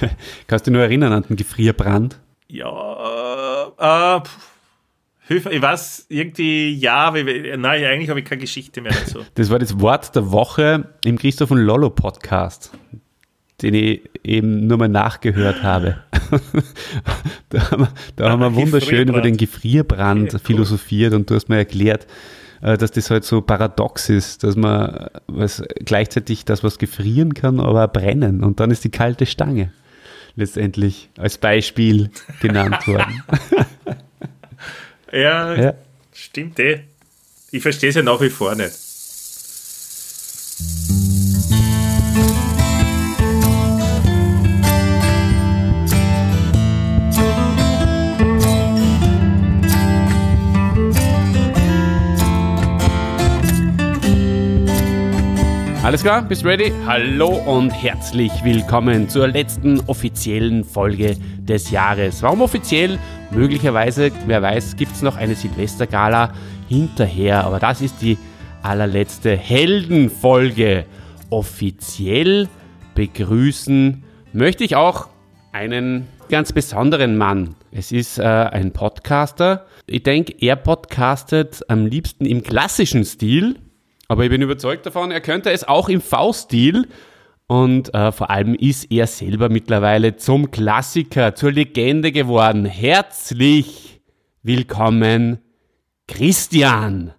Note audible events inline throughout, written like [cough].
[laughs] Kannst du dich nur erinnern an den Gefrierbrand? Ja, äh, Hilfe, ich weiß, irgendwie, ja, nein, eigentlich habe ich keine Geschichte mehr dazu. [laughs] Das war das Wort der Woche im Christoph und Lollo Podcast, den ich eben nur mal nachgehört habe. [laughs] da haben wir, da haben wir wunderschön über den Gefrierbrand okay, philosophiert und du hast mir erklärt, äh, dass das halt so paradox ist, dass man was, gleichzeitig das, was gefrieren kann, aber brennen und dann ist die kalte Stange letztendlich als Beispiel genannt [laughs] worden. ja, ja, stimmt eh. Ich verstehe es ja nach wie vor nicht. Alles klar, bist du ready? Hallo und herzlich willkommen zur letzten offiziellen Folge des Jahres. Warum offiziell? Möglicherweise, wer weiß, gibt es noch eine Silvestergala hinterher, aber das ist die allerletzte Heldenfolge. Offiziell begrüßen möchte ich auch einen ganz besonderen Mann. Es ist äh, ein Podcaster. Ich denke, er podcastet am liebsten im klassischen Stil, aber ich bin überzeugt davon, er könnte es auch im V-Stil. Und äh, vor allem ist er selber mittlerweile zum Klassiker, zur Legende geworden. Herzlich willkommen, Christian.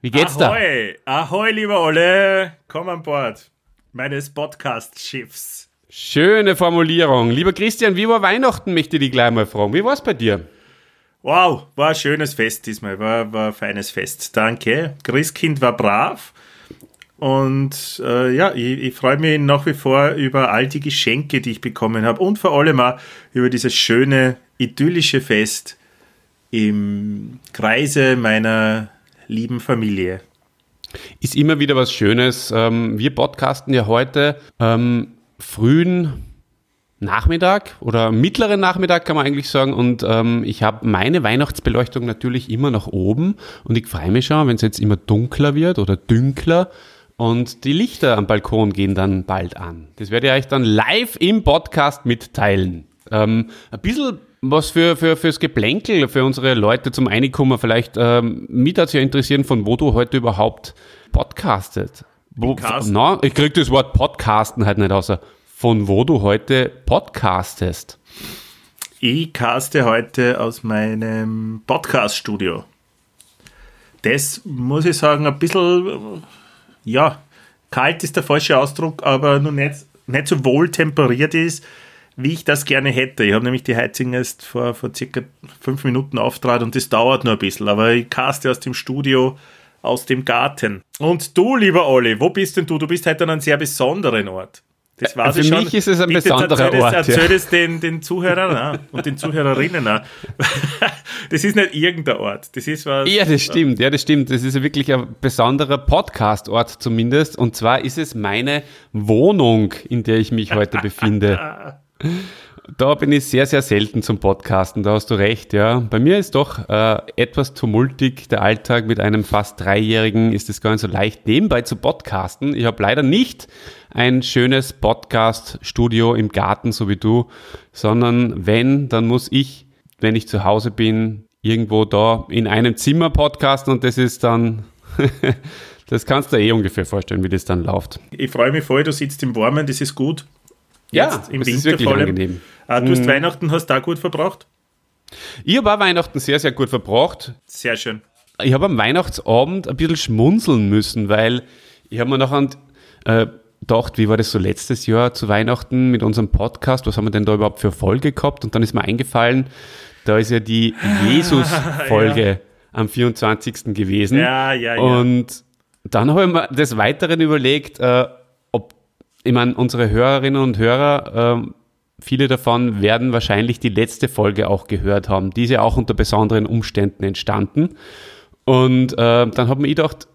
Wie geht's Ahoi. da? Ahoi, lieber Olle. Komm an Bord meines Podcast-Schiffs. Schöne Formulierung. Lieber Christian, wie war Weihnachten, möchte ich dich gleich mal fragen. Wie war es bei dir? Wow, war ein schönes Fest diesmal, war, war ein feines Fest. Danke. Christkind war brav. Und äh, ja, ich, ich freue mich nach wie vor über all die Geschenke, die ich bekommen habe und vor allem auch über dieses schöne, idyllische Fest im Kreise meiner lieben Familie. Ist immer wieder was Schönes. Ähm, wir podcasten ja heute ähm, frühen Nachmittag oder mittleren Nachmittag kann man eigentlich sagen. Und ähm, ich habe meine Weihnachtsbeleuchtung natürlich immer nach oben und ich freue mich schon, wenn es jetzt immer dunkler wird oder dünkler. Und die Lichter am Balkon gehen dann bald an. Das werde ich euch dann live im Podcast mitteilen. Ähm, ein bisschen was für, für, fürs Geplänkel, für unsere Leute zum Einkommen vielleicht. Ähm, mich hat ja interessieren, von wo du heute überhaupt podcastet. Wo, na, ich krieg das Wort Podcasten halt nicht außer von wo du heute podcastest. Ich caste heute aus meinem Podcast-Studio. Das muss ich sagen, ein bisschen, ja, kalt ist der falsche Ausdruck, aber nur nicht, nicht so wohl temperiert ist, wie ich das gerne hätte. Ich habe nämlich die Heizung erst vor, vor circa fünf Minuten auftrat und das dauert nur ein bisschen, aber ich caste aus dem Studio aus dem Garten. Und du, lieber Olli, wo bist denn du? Du bist heute an einem sehr besonderen Ort. Das war Für mich ist es ein Bitte besonderer erzähl Ort. Erzähl ja. es den, den Zuhörern und den Zuhörerinnen auch. [laughs] Das ist nicht irgendein Ort. Das ist was. Ja, das stimmt. Ja, das stimmt. Das ist wirklich ein besonderer Podcast-Ort zumindest. Und zwar ist es meine Wohnung, in der ich mich heute befinde. [laughs] Da bin ich sehr, sehr selten zum Podcasten, da hast du recht, ja. Bei mir ist doch äh, etwas tumultig der Alltag mit einem fast Dreijährigen, ist es gar nicht so leicht, nebenbei zu podcasten. Ich habe leider nicht ein schönes Podcast-Studio im Garten, so wie du, sondern wenn, dann muss ich, wenn ich zu Hause bin, irgendwo da in einem Zimmer podcasten und das ist dann, [laughs] das kannst du eh ungefähr vorstellen, wie das dann läuft. Ich freue mich voll, du sitzt im Warmen, das ist gut. Jetzt, ja, im Winter ist wirklich angenehm. Ah, du hast mhm. Weihnachten, hast du auch gut verbracht? Ich habe Weihnachten sehr, sehr gut verbracht. Sehr schön. Ich habe am Weihnachtsabend ein bisschen schmunzeln müssen, weil ich habe mir nachher äh, gedacht, wie war das so letztes Jahr zu Weihnachten mit unserem Podcast? Was haben wir denn da überhaupt für Folge gehabt? Und dann ist mir eingefallen, da ist ja die [laughs] Jesus-Folge ja. am 24. gewesen. Ja, ja, ja. Und dann habe ich mir des Weiteren überlegt, äh, ich meine, unsere Hörerinnen und Hörer, äh, viele davon werden wahrscheinlich die letzte Folge auch gehört haben. Diese auch unter besonderen Umständen entstanden. Und äh, dann habe ich gedacht,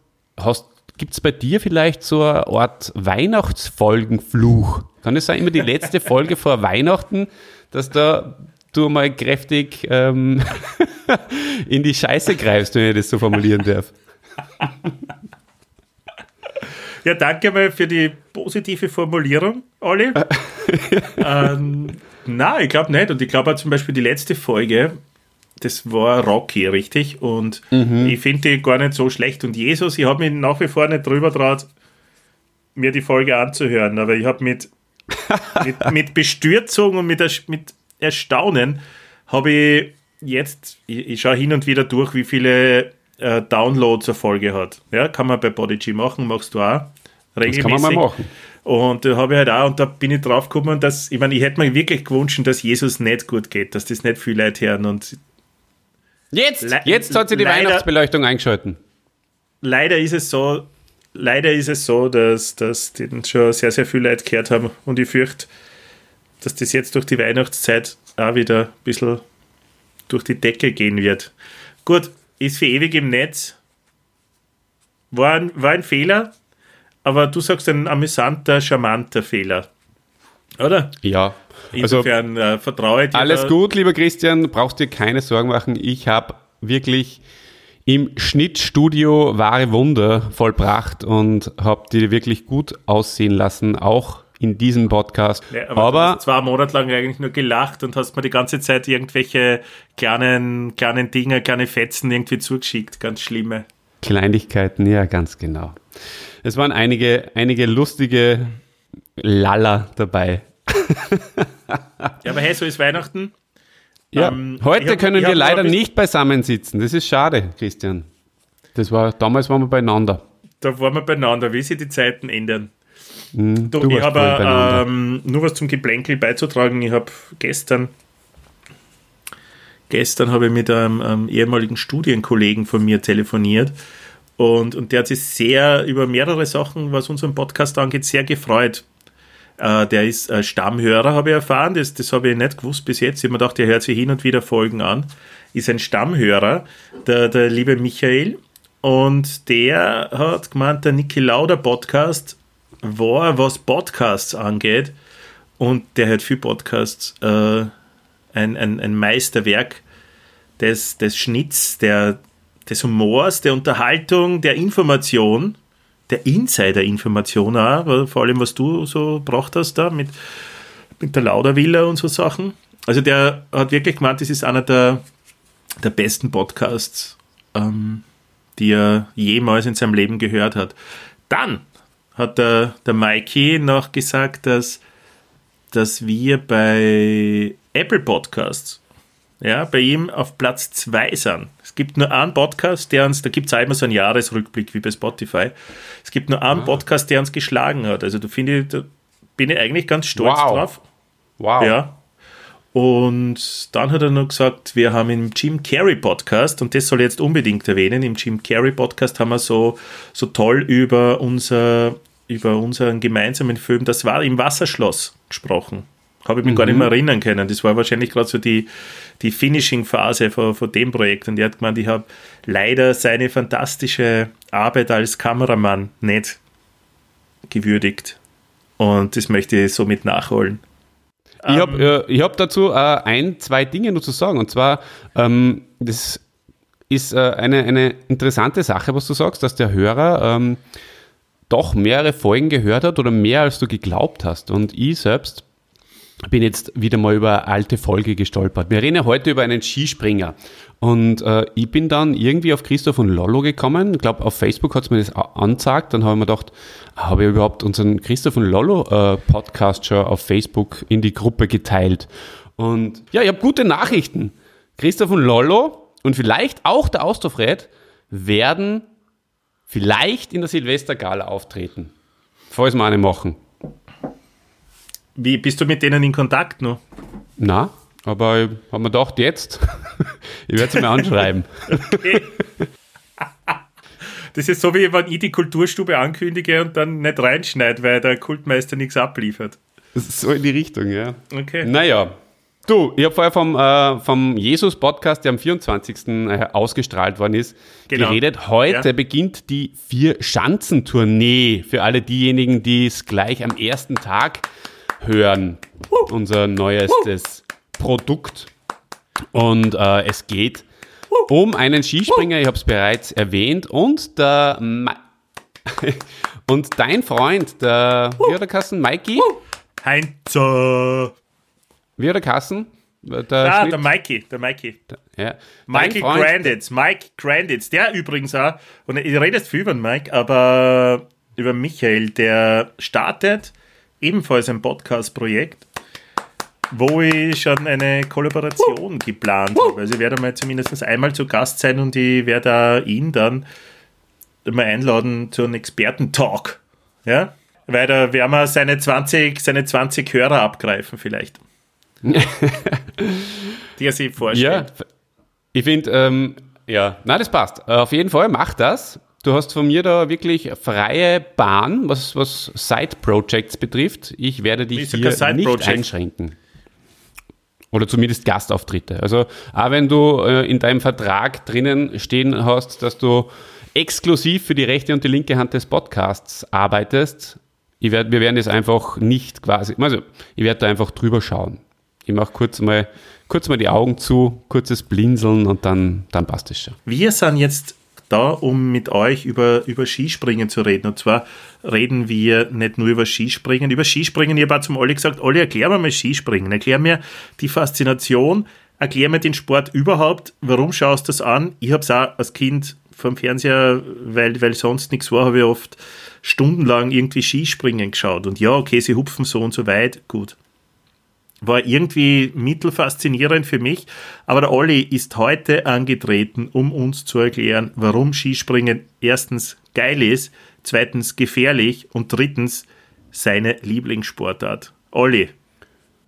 Gibt es bei dir vielleicht so eine Art Weihnachtsfolgenfluch? Kann es sein, immer die letzte Folge vor Weihnachten, dass da du mal kräftig ähm, [laughs] in die Scheiße greifst, wenn ich das so formulieren darf? [laughs] Ja, danke mal für die positive Formulierung. Olli? [laughs] ähm, nein, ich glaube nicht. Und ich glaube zum Beispiel die letzte Folge, das war Rocky, richtig? Und mhm. ich finde die gar nicht so schlecht. Und Jesus, ich habe mich nach wie vor nicht drüber traut, mir die Folge anzuhören, aber ich habe mit, [laughs] mit, mit Bestürzung und mit, mit Erstaunen habe ich jetzt, ich, ich schaue hin und wieder durch, wie viele äh, Downloads eine Folge hat. Ja, kann man bei Bodyg machen, machst du auch. Regelmäßig. Das kann man mal machen. Und da habe ich halt auch, und da bin ich drauf gekommen, dass, ich meine, ich hätte mir wirklich gewünscht, dass Jesus nicht gut geht, dass das nicht viele Leute hören. Und jetzt, jetzt hat sie die leider, Weihnachtsbeleuchtung eingeschalten. Leider ist es so, leider ist es so, dass, dass den schon sehr, sehr viele Leute gehört haben. Und ich fürchte, dass das jetzt durch die Weihnachtszeit auch wieder ein bisschen durch die Decke gehen wird. Gut, ist für ewig im Netz. War ein, war ein Fehler, aber du sagst ein amüsanter, charmanter Fehler. Oder? Ja. Insofern also, äh, vertraue dir. Alles gut, lieber Christian, brauchst dir keine Sorgen machen. Ich habe wirklich im Schnittstudio wahre Wunder vollbracht und habe die wirklich gut aussehen lassen, auch in diesem Podcast. Ja, aber, aber du hast zwei Monate lang eigentlich nur gelacht und hast mir die ganze Zeit irgendwelche kleinen, kleinen Dinge, kleine Fetzen irgendwie zugeschickt, ganz schlimme. Kleinigkeiten, ja, ganz genau. Es waren einige, einige lustige Lalla dabei. [laughs] ja, aber hey, so ist Weihnachten. Ja, ähm, heute hab, können wir leider nicht beisammen sitzen. Das ist schade, Christian. Das war, damals waren wir beieinander. Da waren wir beieinander, wie sich die Zeiten ändern. Mhm, du, ich habe ähm, nur was zum Geplänkel beizutragen. Ich habe gestern gestern habe ich mit einem, einem, ehemaligen Studienkollegen von mir telefoniert und, und der hat sich sehr über mehrere Sachen, was unseren Podcast angeht, sehr gefreut. Äh, der ist äh, Stammhörer, habe ich erfahren. Das, das habe ich nicht gewusst bis jetzt. Ich habe mir gedacht, der hört sich hin und wieder Folgen an. Ist ein Stammhörer, der, der liebe Michael. Und der hat gemeint, der Niki Lauder Podcast war, was Podcasts angeht. Und der hat viel Podcasts, äh, ein, ein, ein Meisterwerk des, des Schnitts, der, des Humors, der Unterhaltung, der Information, der Insider-Information auch, vor allem was du so braucht hast da mit, mit der Laudervilla und so Sachen. Also der hat wirklich gemeint, das ist einer der, der besten Podcasts, ähm, die er jemals in seinem Leben gehört hat. Dann hat der, der Mikey noch gesagt, dass, dass wir bei Apple Podcasts ja, bei ihm auf Platz 2 sind. Es gibt nur einen Podcast, der uns, da gibt es auch immer so einen Jahresrückblick wie bei Spotify. Es gibt nur einen ah. Podcast, der uns geschlagen hat. Also da finde ich, da bin ich eigentlich ganz stolz wow. drauf. Wow. Ja. Und dann hat er noch gesagt, wir haben im Jim Carrey Podcast, und das soll ich jetzt unbedingt erwähnen, im Jim Carrey Podcast haben wir so, so toll über, unser, über unseren gemeinsamen Film, das war im Wasserschloss gesprochen. Habe ich mich mhm. gar nicht mehr erinnern können. Das war wahrscheinlich gerade so die, die Finishing-Phase von, von dem Projekt. Und er hat gemeint, ich habe leider seine fantastische Arbeit als Kameramann nicht gewürdigt. Und das möchte ich somit nachholen. Ich habe äh, hab dazu äh, ein, zwei Dinge nur zu sagen. Und zwar, ähm, das ist äh, eine, eine interessante Sache, was du sagst, dass der Hörer ähm, doch mehrere Folgen gehört hat oder mehr als du geglaubt hast. Und ich selbst bin jetzt wieder mal über eine alte Folge gestolpert. Wir reden ja heute über einen Skispringer. Und äh, ich bin dann irgendwie auf Christoph und Lollo gekommen. Ich glaube, auf Facebook hat es mir das angezeigt. Dann habe ich mir gedacht, habe ich überhaupt unseren Christoph und Lollo äh, Podcast schon auf Facebook in die Gruppe geteilt. Und ja, ich habe gute Nachrichten. Christoph und Lollo und vielleicht auch der Austrofred werden vielleicht in der Silvestergala auftreten. Falls wir eine machen. Wie bist du mit denen in Kontakt noch? Na, aber ich habe mir gedacht, jetzt, [laughs] ich werde sie mir anschreiben. okay. Das ist so, wie wenn ich die Kulturstube ankündige und dann nicht reinschneide, weil der Kultmeister nichts abliefert. So in die Richtung, ja. Okay. Naja. Du, ich habe vorher vom, äh, vom Jesus-Podcast, der am 24. Äh, ausgestrahlt worden ist, genau. geredet. Heute ja. beginnt die Vier-Schanzentournee für alle diejenigen, die es gleich am ersten Tag hören. Unser neuestes Produkt. Und äh, es geht um einen Skispringer, ich habe es bereits erwähnt, und der Ma [laughs] und dein Freund, der, wie hat er Mikey? Heinzer. Wie hat er Kassen? Der Ah, Schnitt- der Mikey, der Mikey. ja. Mikey Granditz, Mike Granditz, der übrigens auch, und ich rede jetzt viel über den Mike, aber über Michael, der startet ebenfalls ein Podcast-Projekt, wo ich schon eine Kollaboration geplant habe. Also ich werde mal zumindest einmal zu Gast sein und ich werde ihn dann mal einladen zu einem Experten-Talk. Ja? Weil da werden wir seine 20, seine 20 Hörer abgreifen vielleicht. Die er sich vorstellt. Ja, ich finde, ähm, ja, nein, das passt. Äh, Auf jeden Fall, mach das. Du hast von mir da wirklich freie Bahn, was, was Side-Projects betrifft. Ich werde dich hier nicht einschränken. Oder zumindest Gastauftritte. Also, auch wenn du äh, in deinem Vertrag drinnen stehen hast, dass du exklusiv für die rechte und die linke Hand des Podcasts arbeitest, werd, wir werden das einfach nicht quasi, also ich werde da einfach drüber schauen. Ich mache kurz mal, kurz mal die Augen zu, kurzes Blinzeln und dann, dann passt es schon. Wir sind jetzt da, um mit euch über, über Skispringen zu reden. Und zwar reden wir nicht nur über Skispringen. Über Skispringen, ich habe auch zum Olli gesagt, Olli, erklär mir mal Skispringen. Erklär mir die Faszination, erklär mir den Sport überhaupt. Warum schaust du das an? Ich habe es auch als Kind vom Fernseher, weil, weil sonst nichts war, habe ich oft stundenlang irgendwie Skispringen geschaut. Und ja, okay, sie hupfen so und so weit, gut war irgendwie mittelfaszinierend für mich. Aber der Olli ist heute angetreten, um uns zu erklären, warum Skispringen erstens geil ist, zweitens gefährlich und drittens seine Lieblingssportart. Olli,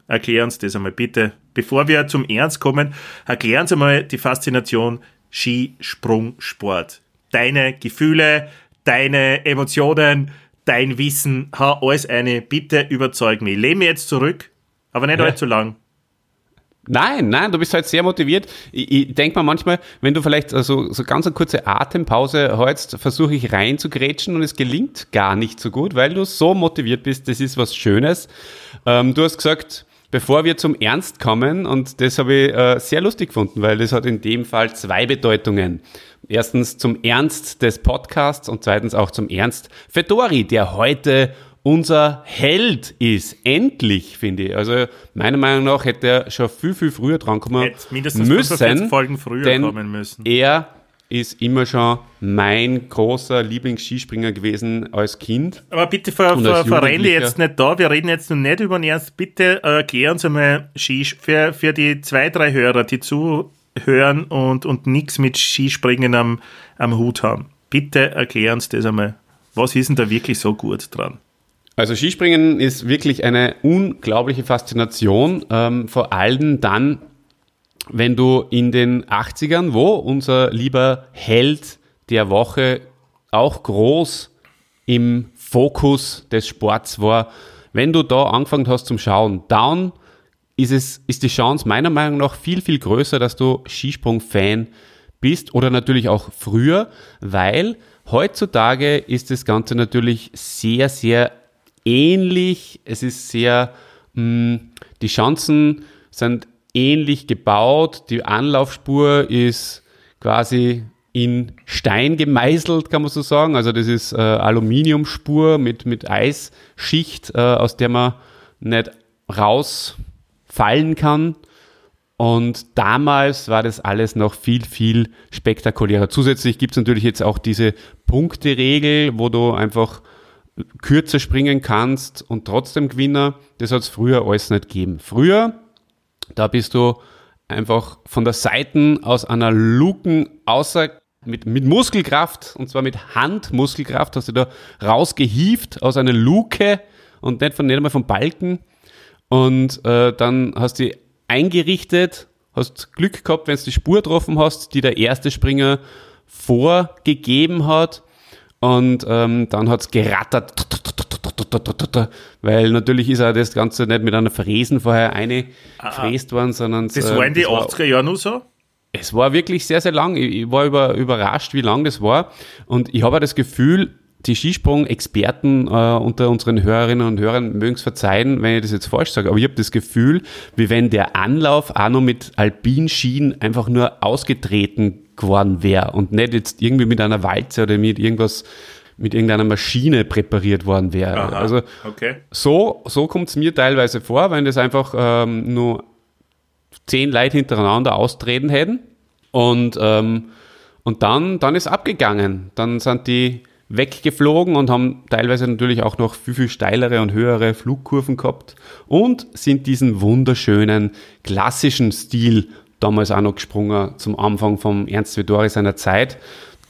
erklär uns das einmal bitte. Bevor wir zum Ernst kommen, erklär uns einmal die Faszination Skisprungsport. Deine Gefühle, deine Emotionen, dein Wissen, hau alles eine. Bitte überzeug mich. Lehn mich jetzt zurück, aber nicht Ja. allzu lang. Nein, nein, du bist halt sehr motiviert. Ich, ich denke mir manchmal, wenn du vielleicht also, so ganz eine kurze Atempause hältst, versuche ich rein zu grätschen und es gelingt gar nicht so gut, weil du so motiviert bist. Das ist was Schönes. Ähm, du hast gesagt, bevor wir zum Ernst kommen, und das habe ich äh, sehr lustig gefunden, weil das hat in dem Fall zwei Bedeutungen. Erstens zum Ernst des Podcasts und zweitens auch zum Ernst Fedori, der heute unser Held ist. Endlich, finde ich. Also meiner Meinung nach hätte er schon viel, viel früher drankommen Hätte mindestens 45 müssen. Folgen früher denn kommen müssen. Er ist immer schon mein großer Lieblingsskispringer gewesen als Kind. Aber bitte ver, ver, als verrenn dich Jugendlicher- jetzt nicht da. Wir reden jetzt noch nicht über den Ernst. Bitte äh, erklär uns einmal Skis für, für die zwei, drei Hörer, die zuhören und, und nichts mit Skispringen am, am Hut haben. Bitte erklär uns das einmal. Was ist denn da wirklich so gut dran? Also Skispringen ist wirklich eine unglaubliche Faszination, ähm, vor allem dann, wenn du in den 80ern, wo unser lieber Held der Woche auch groß im Fokus des Sports war, wenn du da angefangen hast zum Schauen, dann ist, es, ist die Chance meiner Meinung nach viel, viel größer, dass du Skisprung-Fan bist oder natürlich auch früher, weil heutzutage ist das Ganze natürlich sehr, sehr ähnlich. Es ist sehr, mh, die Chancen sind ähnlich gebaut. Die Anlaufspur ist quasi in Stein gemeißelt, kann man so sagen. Also das ist äh, Aluminiumspur mit, mit Eisschicht, äh, aus der man nicht rausfallen kann. Und damals war das alles noch viel, viel spektakulärer. Zusätzlich gibt es natürlich jetzt auch diese Punkteregel, wo du einfach kürzer springen kannst und trotzdem Gewinner. Das hat es früher alles nicht gegeben. Früher, da bist du einfach von der Seite aus einer Luken außer mit, mit Muskelkraft, und zwar mit Handmuskelkraft, hast du da rausgehieft aus einer Luke und nicht, von, nicht einmal vom Balken. Und äh, dann hast du eingerichtet, hast Glück gehabt, wenn du die Spur getroffen hast, die der erste Springer vorgegeben hat. Und ähm, dann hat's gerattert, weil natürlich ist auch das Ganze nicht mit einer Fräsen vorher eine fräst worden, sondern Das äh, war in die das war- 80er Jahre nur so? es war wirklich sehr, sehr lang. Ich, war über, überrascht, wie lang das war. Und ich habe das Gefühl, die Skisprung-Experten äh, unter unseren Hörerinnen und Hörern mögen es verzeihen, wenn ich das jetzt falsch sage, aber ich habe das Gefühl, wie wenn der Anlauf auch noch mit Alpinskien einfach nur ausgetreten geworden wäre und nicht jetzt irgendwie mit einer Walze oder mit irgendwas mit irgendeiner Maschine präpariert worden wäre. Aha, Also okay. so, so kommt es mir teilweise vor, wenn das einfach ähm, nur zehn Leute hintereinander austreten hätten. Und, ähm, und dann, dann ist abgegangen. Dann sind die weggeflogen und haben teilweise natürlich auch noch viel, viel steilere und höhere Flugkurven gehabt und sind diesen wunderschönen klassischen Stil damals auch noch gesprungen zum Anfang vom Ernst Vedori seiner Zeit,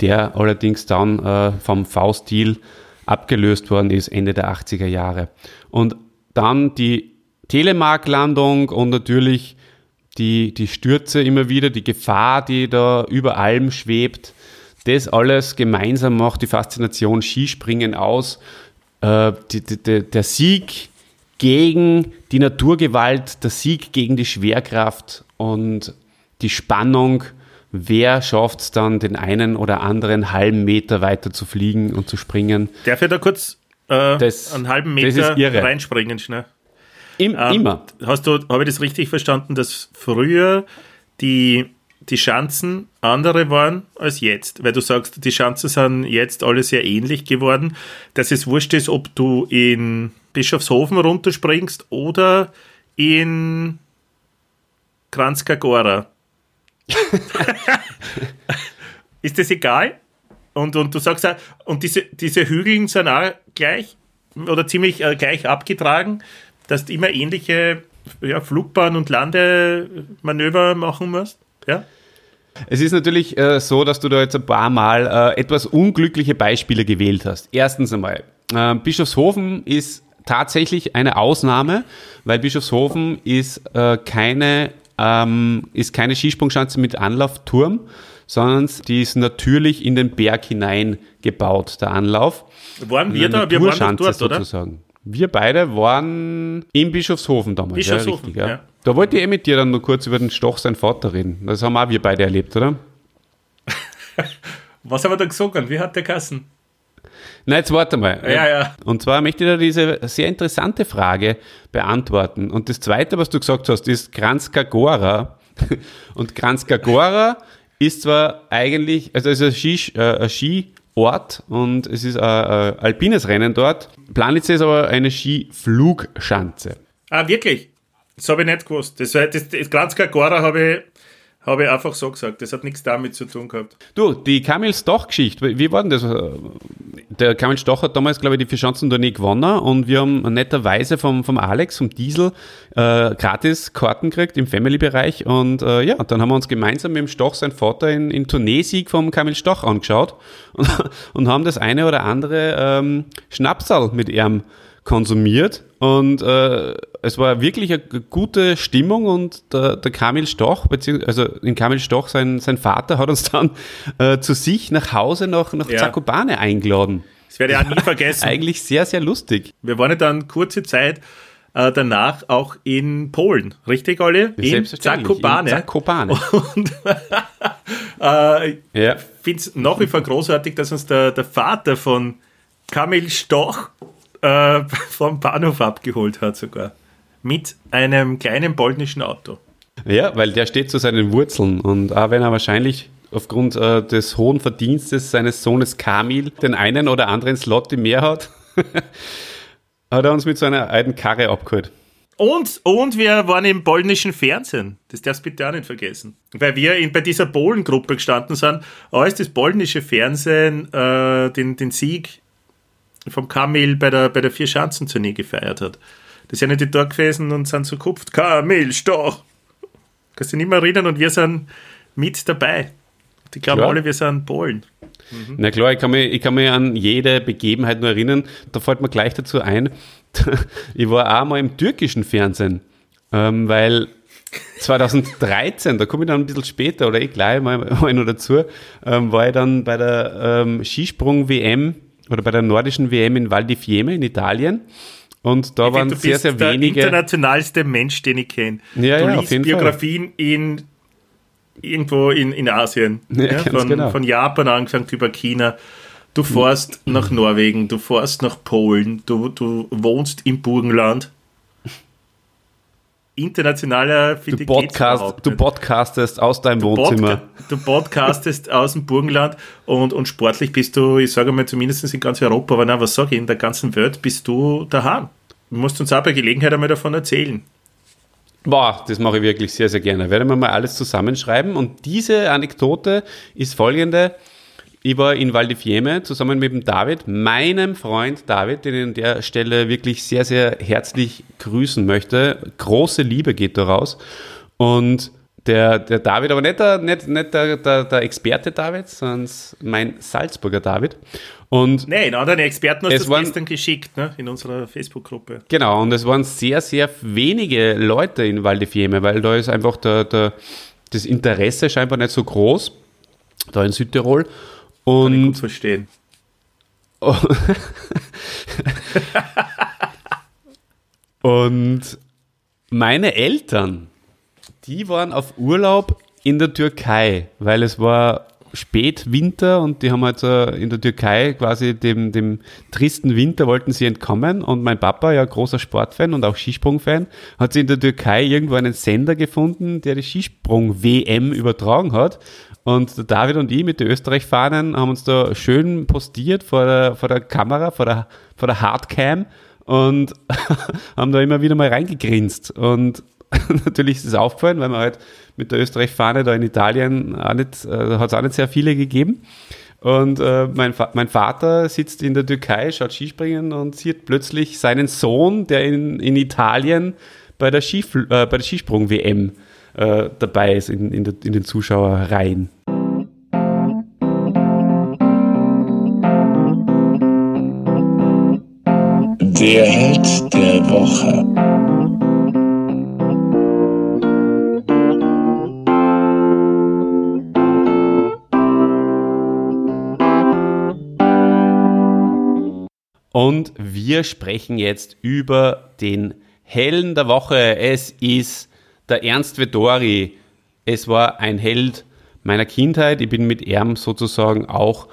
der allerdings dann äh, vom V-Stil abgelöst worden ist, Ende der 80er Jahre. Und dann die Telemark-Landung und natürlich die, die Stürze immer wieder, die Gefahr, die da über allem schwebt, das alles gemeinsam macht die Faszination Skispringen aus. Äh, die, die, der Sieg gegen die Naturgewalt, der Sieg gegen die Schwerkraft und die Spannung, wer schafft es dann, den einen oder anderen halben Meter weiter zu fliegen und zu springen. Darf ich da kurz äh, Das- einen halben Meter reinspringen, schnell? Im, Ähm, immer. Hast du, habe ich das richtig verstanden, dass früher die, die Schanzen andere waren als jetzt? Weil du sagst, die Schanzen sind jetzt alle sehr ähnlich geworden, dass es wurscht ist, ob du in Bischofshofen runterspringst oder in Kranzkagora. ist das egal? Und, und du sagst und diese, diese Hügeln sind auch gleich oder ziemlich äh, gleich abgetragen, dass du immer ähnliche ja, Flugbahn- und Landemanöver machen musst. Ja? Es ist natürlich äh, so, dass du da jetzt ein paar Mal äh, etwas unglückliche Beispiele gewählt hast. Erstens einmal, äh, Bischofshofen ist tatsächlich eine Ausnahme, weil Bischofshofen ist äh, keine ähm, ist keine Skisprungschanze mit Anlaufturm, sondern die ist natürlich in den Berg hinein gebaut, der Anlauf. Waren wir da? Wir waren dort, oder? sozusagen. Wir beide waren in Bischofshofen damals. Bischofshofen, ja, richtig, ja. ja. Da wollte ich eh mit dir dann nur kurz über den Stoch sein Vater reden. Das haben auch wir beide erlebt, oder? [laughs] Was haben wir da gesagt? Wie hat der Kassen? Nein, jetzt warte mal. Ja, ja. Und zwar möchte ich dir diese sehr interessante Frage beantworten. Und das zweite, was du gesagt hast, ist Kranzkagora. [laughs] Und Kranzkagora ist zwar eigentlich, also es ist ein, Ski, äh, ein Skiort und es ist ein, ein alpines Rennen dort. Planitz ist aber eine Skiflugschanze. Ah, wirklich? Das habe ich nicht gewusst. Das, das, das Kranzkagora habe ich, habe ich einfach so gesagt. Das hat nichts damit zu tun gehabt. Du, die Kamil Stoch-Geschichte, wie war denn das? Der Kamil Stoch hat damals, glaube ich, die Vierschanzentournee gewonnen und wir haben netterweise vom, vom Alex, vom Diesel, äh, gratis Karten gekriegt im Family-Bereich und äh, ja, dann haben wir uns gemeinsam mit dem Stoch, sein Vater, in, in Tourneesieg vom Kamil Stoch angeschaut und, [laughs] und haben das eine oder andere ähm, Schnapsal mit ihm konsumiert und äh, es war wirklich eine gute Stimmung und der, der Kamil Stoch, also in Kamil Stoch, sein, sein Vater hat uns dann äh, zu sich nach Hause nach, nach Ja. Zakopane eingeladen. Das werde ich auch nie vergessen. [laughs] Eigentlich sehr, sehr lustig. Wir waren ja dann kurze Zeit äh, danach auch in Polen, richtig, Olli? In. Zakopane. In Zakopane. [laughs] Und äh, ja. ich finde es nach wie vor großartig, dass uns der, der Vater von Kamil Stoch äh, [laughs] vom Bahnhof abgeholt hat sogar. Mit einem kleinen polnischen Auto. ja, weil der steht zu seinen Wurzeln und auch wenn er wahrscheinlich aufgrund äh, des hohen Verdienstes seines Sohnes Kamil den einen oder anderen Slot mehr hat, [laughs] hat er uns mit so einer alten Karre abgeholt. Und, und wir waren im polnischen Fernsehen. Das darfst du bitte auch nicht vergessen. Weil wir in, bei dieser Polengruppe gestanden sind, als das polnische Fernsehen äh, den, den Sieg vom Kamil bei der, bei der Vier-Schanzentournee gefeiert hat. Das sind ja die dort gewesen und sind so kupft, Kamil, Stoch. Kannst du dich nicht mehr erinnern und wir sind mit dabei. Die glauben alle, wir sind Polen. Na klar, ich kann, mich, ich kann mich an jede Begebenheit nur erinnern. Da fällt mir gleich dazu ein, [laughs] ich war auch mal im türkischen Fernsehen, ähm, weil 2013, da komme ich dann ein bisschen später oder eh gleich mal, [laughs] mal noch dazu, ähm, war ich dann bei der ähm, Skisprung-WM oder bei der nordischen WM in Val di Fiemme in Italien. Und da waren du sehr, sehr der wenige. internationalste Mensch, den ich kenne. Ja, du ja, liest jeden Fall. Biografien in irgendwo in, in Asien. [laughs] Ja, ganz von, genau. von Japan angefangen über China. Du fährst nach Norwegen, du fährst nach Polen, du, du wohnst im Burgenland. Internationaler du, Podcast, du podcastest aus deinem du Wohnzimmer. Podca du podcastest [laughs] aus dem Burgenland und, und sportlich bist du, ich sage mal zumindest in ganz Europa, aber nein, was sage ich, in der ganzen Welt bist du daheim. Du musst uns auch bei Gelegenheit einmal davon erzählen. Boah, das mache ich wirklich sehr, sehr gerne. Werden wir mal alles zusammenschreiben. Und diese Anekdote ist folgende. Ich war in Val di Fiemme zusammen mit dem David, meinem Freund David, den ich an der Stelle wirklich sehr, sehr herzlich grüßen möchte. Große Liebe geht daraus. Und der, der David, aber nicht, der, nicht, nicht der, der, der Experte David, sondern mein Salzburger David. Und Nein, anderen Experten hast du das gestern geschickt, ne, in unserer Facebook-Gruppe. Genau, und es waren sehr, sehr wenige Leute in Val di Fiemme, weil da ist einfach der, der, das Interesse scheinbar nicht so groß, da in Südtirol. Und Kann ich gut verstehen. [laughs] und meine Eltern, die waren auf Urlaub in der Türkei, weil es war Spätwinter und die haben halt in der Türkei quasi dem, dem tristen Winter wollten sie entkommen und mein Papa, ja großer Sportfan und auch Skisprungfan, hat sie in der Türkei irgendwo einen Sender gefunden, der die Skisprung-WM übertragen hat und David und ich mit den Österreich-Fahnen haben uns da schön postiert vor der, vor der Kamera, vor der, vor der Hardcam und [laughs] haben da immer wieder mal reingegrinst. Und [laughs] natürlich ist es aufgefallen, weil man halt mit der Österreich-Fahne da in Italien auch nicht, äh, hat es auch nicht sehr viele gegeben. Und äh, mein, mein Vater sitzt in der Türkei, schaut Skispringen und sieht plötzlich seinen Sohn, der in, in Italien bei der, äh, der Skisprung-WM äh, dabei ist, in, in, der, in den Zuschauerreihen. Der Held der Woche. Und wir sprechen jetzt über den Helden der Woche. Es ist der Ernst Vettori. Es war ein Held meiner Kindheit. Ich bin mit ihm sozusagen auch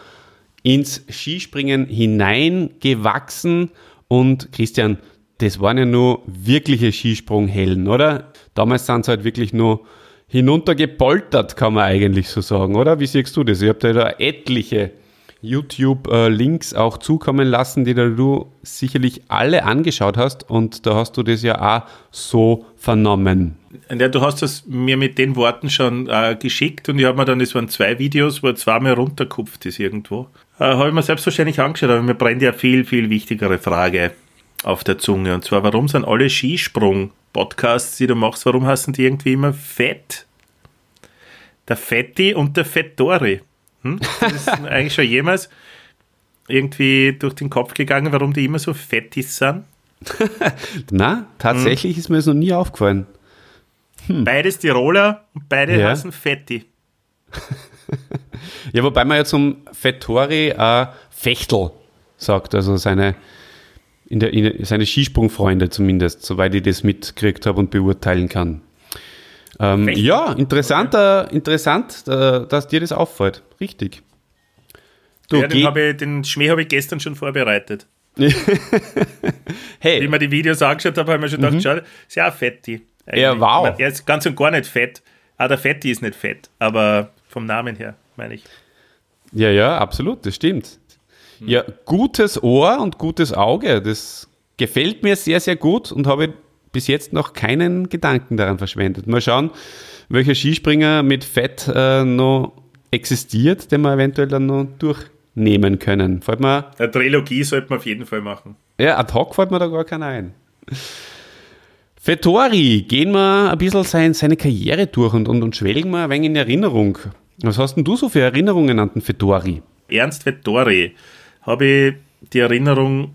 ins Skispringen hineingewachsen und Christian, das waren ja nur wirkliche Skisprunghelden, oder? Damals sind sie halt wirklich nur hinuntergepoltert, kann man eigentlich so sagen, oder? Wie siehst du das? Ich habe da etliche YouTube-Links auch zukommen lassen, die du sicherlich alle angeschaut hast und da hast du das ja auch so vernommen. Ja, du hast das mir mit den Worten schon äh, geschickt und ich habe mir dann, es waren zwei Videos, wo er zweimal runterkupft ist irgendwo. Äh, habe ich mir selbstverständlich angeschaut, aber mir brennt ja viel, viel wichtigere Frage auf der Zunge. Und zwar, warum sind alle Skisprung-Podcasts, die du machst, warum heißen die irgendwie immer Fett? Der Fetti und der Fettori. Hm? Das ist [laughs] eigentlich schon jemals irgendwie durch den Kopf gegangen, warum die immer so fettis sind? [laughs] Na, tatsächlich hm. ist mir das noch nie aufgefallen. Hm. Beides Tiroler und beide ja. heißen Fetti. [laughs] ja, wobei man ja zum Fettori äh, Fechtel sagt, also seine, in der, in, seine Skisprungfreunde zumindest, soweit ich das mitgekriegt habe und beurteilen kann. Ähm, ja, interessanter, okay. interessant, äh, dass dir das auffällt. Richtig. Du, ja, den, ich, den Schmäh habe ich gestern schon vorbereitet. [laughs] hey. Wie ich mir die Videos angeschaut habe, habe ich mir schon gedacht, mhm. schau, ist ja auch fetti. Ja, wow. er ist ganz und gar nicht fett. Ah, der Fetti ist nicht fett, aber vom Namen her, meine ich. Ja, ja, absolut, das stimmt. Hm. Ja, gutes Ohr und gutes Auge, das gefällt mir sehr, sehr gut und habe bis jetzt noch keinen Gedanken daran verschwendet. Mal schauen, welcher Skispringer mit Fett äh, noch existiert, den wir eventuell dann noch durchnehmen können. Fällt mir, Eine Trilogie sollte man auf jeden Fall machen. Ja, ad hoc fällt mir da gar keiner ein. Vettori, gehen wir ein bisschen sein, seine Karriere durch und, und, und schwelgen wir ein wenig in Erinnerung. Was hast denn du so für Erinnerungen an den Vettori? Ernst Vettori habe ich die Erinnerung,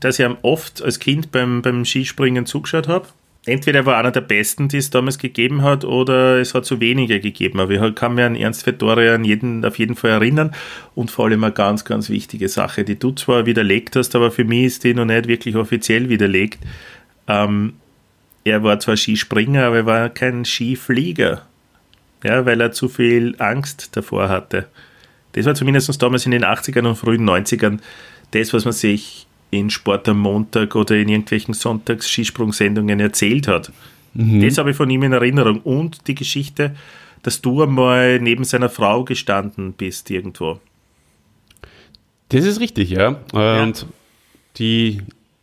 dass ich ihm oft als Kind beim, beim Skispringen zugeschaut habe. Entweder er war einer der besten, die es damals gegeben hat, oder es hat so wenige gegeben. Aber ich kann mich an Ernst Vettori an jeden, auf jeden Fall erinnern. Und vor allem eine ganz, ganz wichtige Sache, die du zwar widerlegt hast, aber für mich ist die noch nicht wirklich offiziell widerlegt. Ähm, er war zwar Skispringer, aber er war kein Skiflieger. Ja, weil er zu viel Angst davor hatte. Das war zumindest damals in den 80ern und frühen 90ern das, was man sich in Sport am Montag oder in irgendwelchen Sonntags-Skisprungsendungen erzählt hat. Das habe ich von ihm in Erinnerung. Und die Geschichte, dass du einmal neben seiner Frau gestanden bist irgendwo. Das ist richtig, ja. Ja. Und die,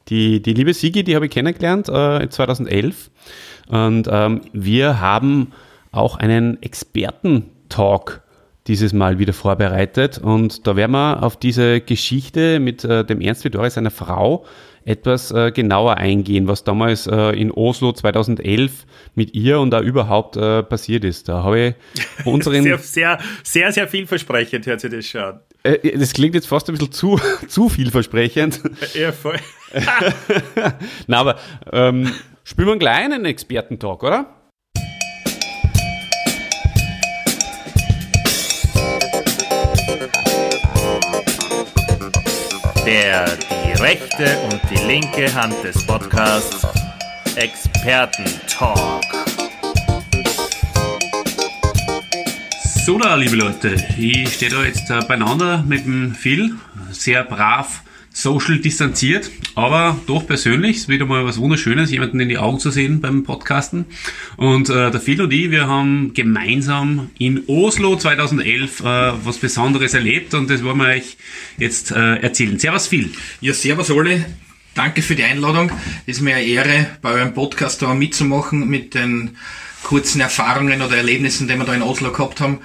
die, die liebe Sigi, die habe ich kennengelernt äh, 2011. Und ähm, wir haben auch einen Experten-Talk dieses Mal wieder vorbereitet. Und da werden wir auf diese Geschichte mit äh, dem Ernst Vidori, seiner Frau, etwas äh, genauer eingehen, was damals äh, in Oslo 2011 mit ihr und da überhaupt äh, passiert ist. Da habe ich [laughs] unseren... Sehr, sehr, sehr, sehr vielversprechend hört sich das schon an. Äh, das klingt jetzt fast ein bisschen zu, [laughs] zu vielversprechend. Ja, voll. [laughs] Na, aber ähm, spielen wir gleich einen Expertentalk, oder? Der die rechte und die linke Hand des Podcasts Experten-Talk. So da, liebe Leute, ich stehe da jetzt beieinander mit dem Phil, sehr brav, social distanziert, aber doch persönlich, ist wieder mal was Wunderschönes, jemanden in die Augen zu sehen beim Podcasten. Und äh, der Phil und ich, wir haben gemeinsam in Oslo 2011 äh, was Besonderes erlebt und das wollen wir euch jetzt äh, erzählen. Servus Phil. Ja, servus alle. Danke für die Einladung. Es ist mir eine Ehre, bei eurem Podcast da mitzumachen mit den kurzen Erfahrungen oder Erlebnissen, die wir da in Oslo gehabt haben.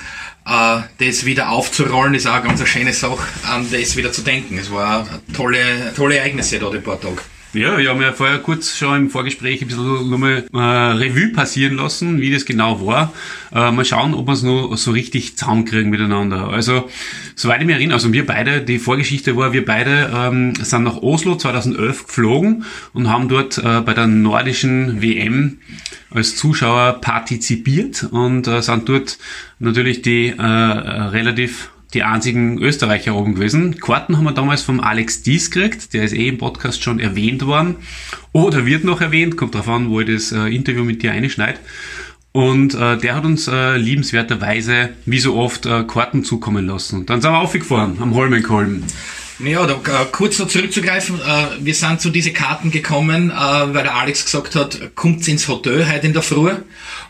Äh, das wieder aufzurollen, ist auch eine ganz schöne Sache, an das wieder zu denken. Es war tolle, tolle Ereignisse da, die paar Tage. Ja, wir haben ja vorher kurz schon im Vorgespräch ein bisschen nochmal äh, Revue passieren lassen, wie das genau war. Äh, mal schauen, ob wir es noch so richtig zusammenkriegen miteinander. Also, soweit ich mich erinnere, also wir beide, die Vorgeschichte war, wir beide ähm, sind nach Oslo 2011 geflogen und haben dort äh, bei der nordischen WM als Zuschauer partizipiert und äh, sind dort natürlich die äh, relativ die einzigen Österreicher oben gewesen. Karten haben wir damals vom Alex Dies gekriegt, der ist eh im Podcast schon erwähnt worden. Oder wird noch erwähnt, kommt drauf an, wo ich das äh, Interview mit dir einschneide. Und äh, der hat uns äh, liebenswerterweise, wie so oft, äh, Karten zukommen lassen. Und dann sind wir aufgefahren am Holmenkolben. Ja, da, äh, kurz noch zurückzugreifen, äh, wir sind zu diese Karten gekommen, äh, weil der Alex gesagt hat, kommt ins Hotel heute in der Früh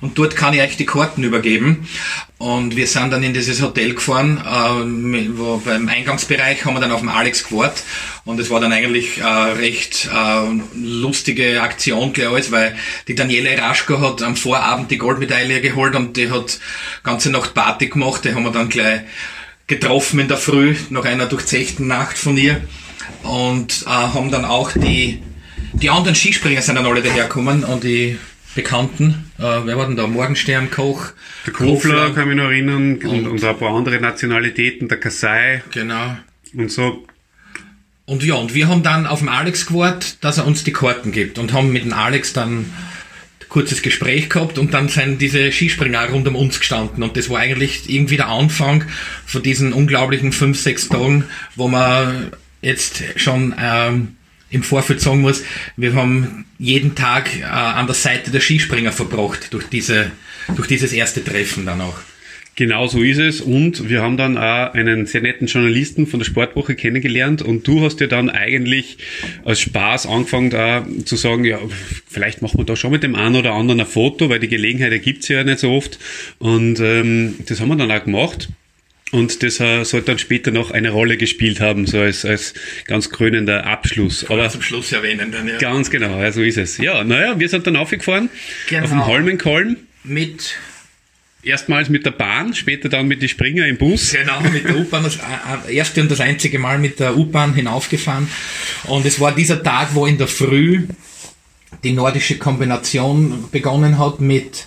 und dort kann ich euch die Karten übergeben. Und wir sind dann in dieses Hotel gefahren, äh, wo beim Eingangsbereich haben wir dann auf den Alex gewartet und es war dann eigentlich äh, recht äh, lustige Aktion gleich alles, weil die Daniele Raschko hat am Vorabend die Goldmedaille geholt und die hat ganze Nacht Party gemacht, die haben wir dann gleich getroffen in der Früh nach einer durchzechten Nacht von ihr und äh, haben dann auch die die anderen Skispringer sind dann alle dahergekommen und die Bekannten, äh, wer war denn da? Morgenstern, Koch, Der Kofler kann mich noch erinnern und, und ein paar andere Nationalitäten, der Kasai Genau. und so. Und ja, und wir haben dann auf den Alex gewartet, dass er uns die Karten gibt und haben mit dem Alex dann kurzes Gespräch gehabt und dann sind diese Skispringer rund um uns gestanden und das war eigentlich irgendwie der Anfang von diesen unglaublichen fünf, sechs Tagen, wo man jetzt schon ähm, im Vorfeld sagen muss, wir haben jeden Tag äh, an der Seite der Skispringer verbracht durch diese, durch dieses erste Treffen dann auch. Genau so ist es. Und wir haben dann auch einen sehr netten Journalisten von der Sportwoche kennengelernt. Und du hast ja dann eigentlich als Spaß angefangen, da zu sagen, ja, vielleicht machen wir da schon mit dem einen oder anderen ein Foto, weil die Gelegenheit ergibt sich ja nicht so oft. Und ähm, das haben wir dann auch gemacht. Und das äh, soll dann später noch eine Rolle gespielt haben, so als, als ganz krönender Abschluss. Aber Zum Schluss erwähnen dann, ja. ganz genau, ja, so ist es. Ja, naja, wir sind dann aufgefahren Genau. auf dem Holmenkolben. Mit Erstmals mit der Bahn, später dann mit den Springer im Bus. Genau, mit der U-Bahn, das äh, erste und das einzige Mal mit der U-Bahn hinaufgefahren. Und es war dieser Tag, wo in der Früh die nordische Kombination begonnen hat mit,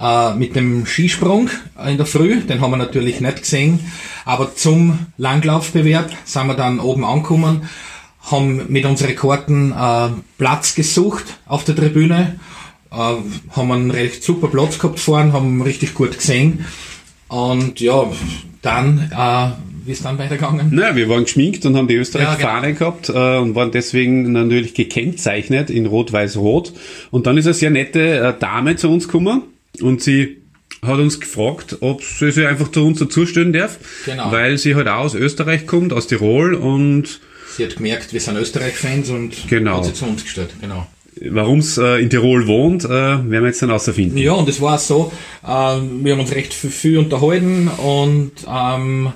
äh, mit dem Skisprung in der Früh. Den haben wir natürlich nicht gesehen. Aber zum Langlaufbewerb sind wir dann oben angekommen, haben mit unseren Karten äh, Platz gesucht auf der Tribüne, äh, haben einen recht super Platz gehabt vorne, haben richtig gut gesehen. Und ja, dann, äh, wie ist dann weitergegangen? Naja, wir waren geschminkt und haben die Österreich-Fahne Ja, genau. gehabt äh, und waren deswegen natürlich gekennzeichnet in Rot-Weiß-Rot. Und dann ist eine sehr nette äh, Dame zu uns gekommen und sie hat uns gefragt, ob sie sich einfach zu uns dazustellen darf, Genau. weil sie halt auch aus Österreich kommt, aus Tirol und Sie hat gemerkt, wir sind Österreich-Fans und Genau. hat sie zu uns gestellt, genau. Warum es äh, in Tirol wohnt, äh, werden wir jetzt dann außerfinden. Ja, und es war so, äh, wir haben uns recht viel, viel unterhalten und ähm,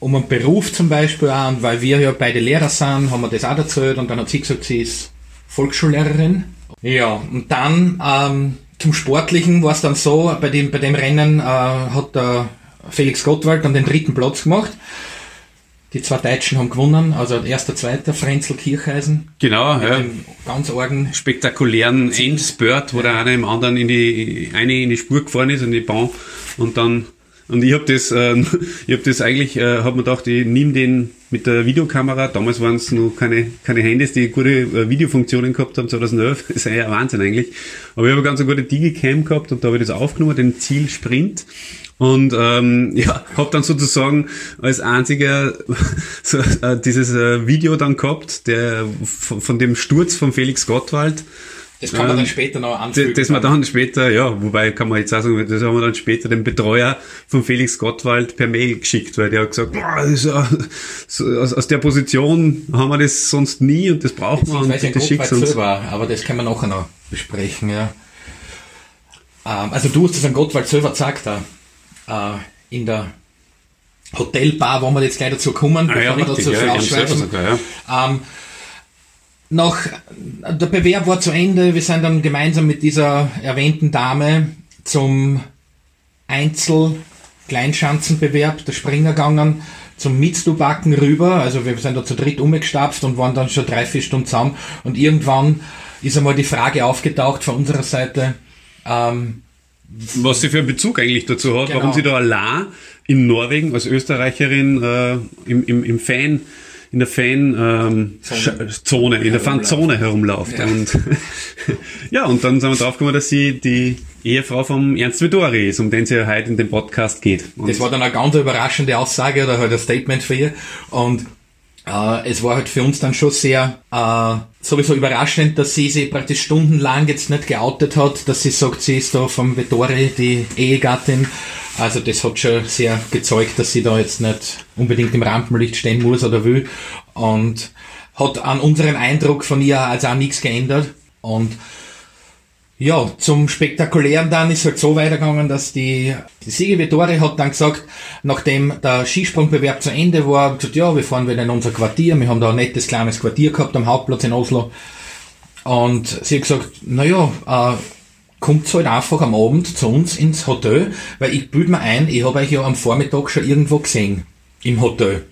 um einen Beruf zum Beispiel auch, weil wir ja beide Lehrer sind, haben wir das auch erzählt und dann hat sie gesagt, sie ist Volksschullehrerin. Ja, und dann ähm, zum Sportlichen war es dann so, bei dem, bei dem Rennen äh, hat der Felix Gottwald dann den dritten Platz gemacht. Die zwei Deutschen haben gewonnen, also erster, zweiter, Frenzel Kircheisen. Genau, ja. Ganz argen spektakulären Endspurt, wo der eine im anderen in die eine in die Spur gefahren ist, in die Bahn und dann und ich habe das, äh, ich habe das eigentlich, äh, habe mir gedacht, ich nehme den mit der Videokamera. Damals waren es noch keine, keine Handys, die gute äh, Videofunktionen gehabt haben, 2011. [laughs] Das ist ja ein Wahnsinn eigentlich. Aber ich habe eine ganz gute Digicam gehabt und da habe ich das aufgenommen, den Zielsprint. Und ähm, [laughs] ja, habe dann sozusagen als einziger [laughs] so, äh, dieses äh, Video dann gehabt, der von, von dem Sturz von Felix Gottwald. Das kann man dann ähm, später noch anfügen. Das man dann später, ja, wobei kann man jetzt auch sagen, das haben wir dann später dem Betreuer von Felix Gottwald per Mail geschickt, weil der hat gesagt, boah, das ist, [laughs] so, aus, aus der Position haben wir das sonst nie und das braucht man und das schickt uns. Selber, aber das können wir nachher noch besprechen, ja. Ähm, also du hast das an Gottwald selber gesagt, da, äh, in der Hotelbar, wo wir jetzt gleich dazu kommen, ah, ja, bevor wir dazu ja, sogar, ja. Ähm, nach, der Bewerb war zu Ende. Wir sind dann gemeinsam mit dieser erwähnten Dame zum Einzel Kleinschanzenbewerb der Springer gegangen zum Mitzdubacken rüber. Also wir sind da zu dritt umgestapft und waren dann schon drei, vier Stunden zusammen. Und irgendwann ist einmal die Frage aufgetaucht von unserer Seite, ähm, was sie für einen Bezug eigentlich dazu hat, genau. warum sie da allein in Norwegen als Österreicherin äh, im, im, im Fan in der Fan-Zone, ähm, in der Fanzone herumläuft. Ja. Und, [laughs] ja, und dann sind wir draufgekommen, dass sie die Ehefrau vom Ernst Vidori ist, um den es ja heute in dem Podcast geht. Und das war dann eine ganz überraschende Aussage oder halt ein Statement für ihr. Und äh, es war halt für uns dann schon sehr äh, sowieso überraschend, dass sie sich praktisch stundenlang jetzt nicht geoutet hat, dass sie sagt, sie ist da vom Vittori die Ehegattin also das hat schon sehr gezeugt, dass sie da jetzt nicht unbedingt im Rampenlicht stehen muss oder will. Und hat an unserem Eindruck von ihr also auch nichts geändert. Und ja, zum Spektakulären dann ist halt so weitergegangen, dass die, die Vittori hat dann gesagt, nachdem der Skisprungbewerb zu Ende war, gesagt, ja, wir fahren wieder in unser Quartier, wir haben da ein nettes kleines Quartier gehabt am Hauptplatz in Oslo. Und sie hat gesagt, naja, äh, kommt halt einfach am Abend zu uns ins Hotel, weil ich büte mir ein, ich habe euch ja am Vormittag schon irgendwo gesehen, im Hotel.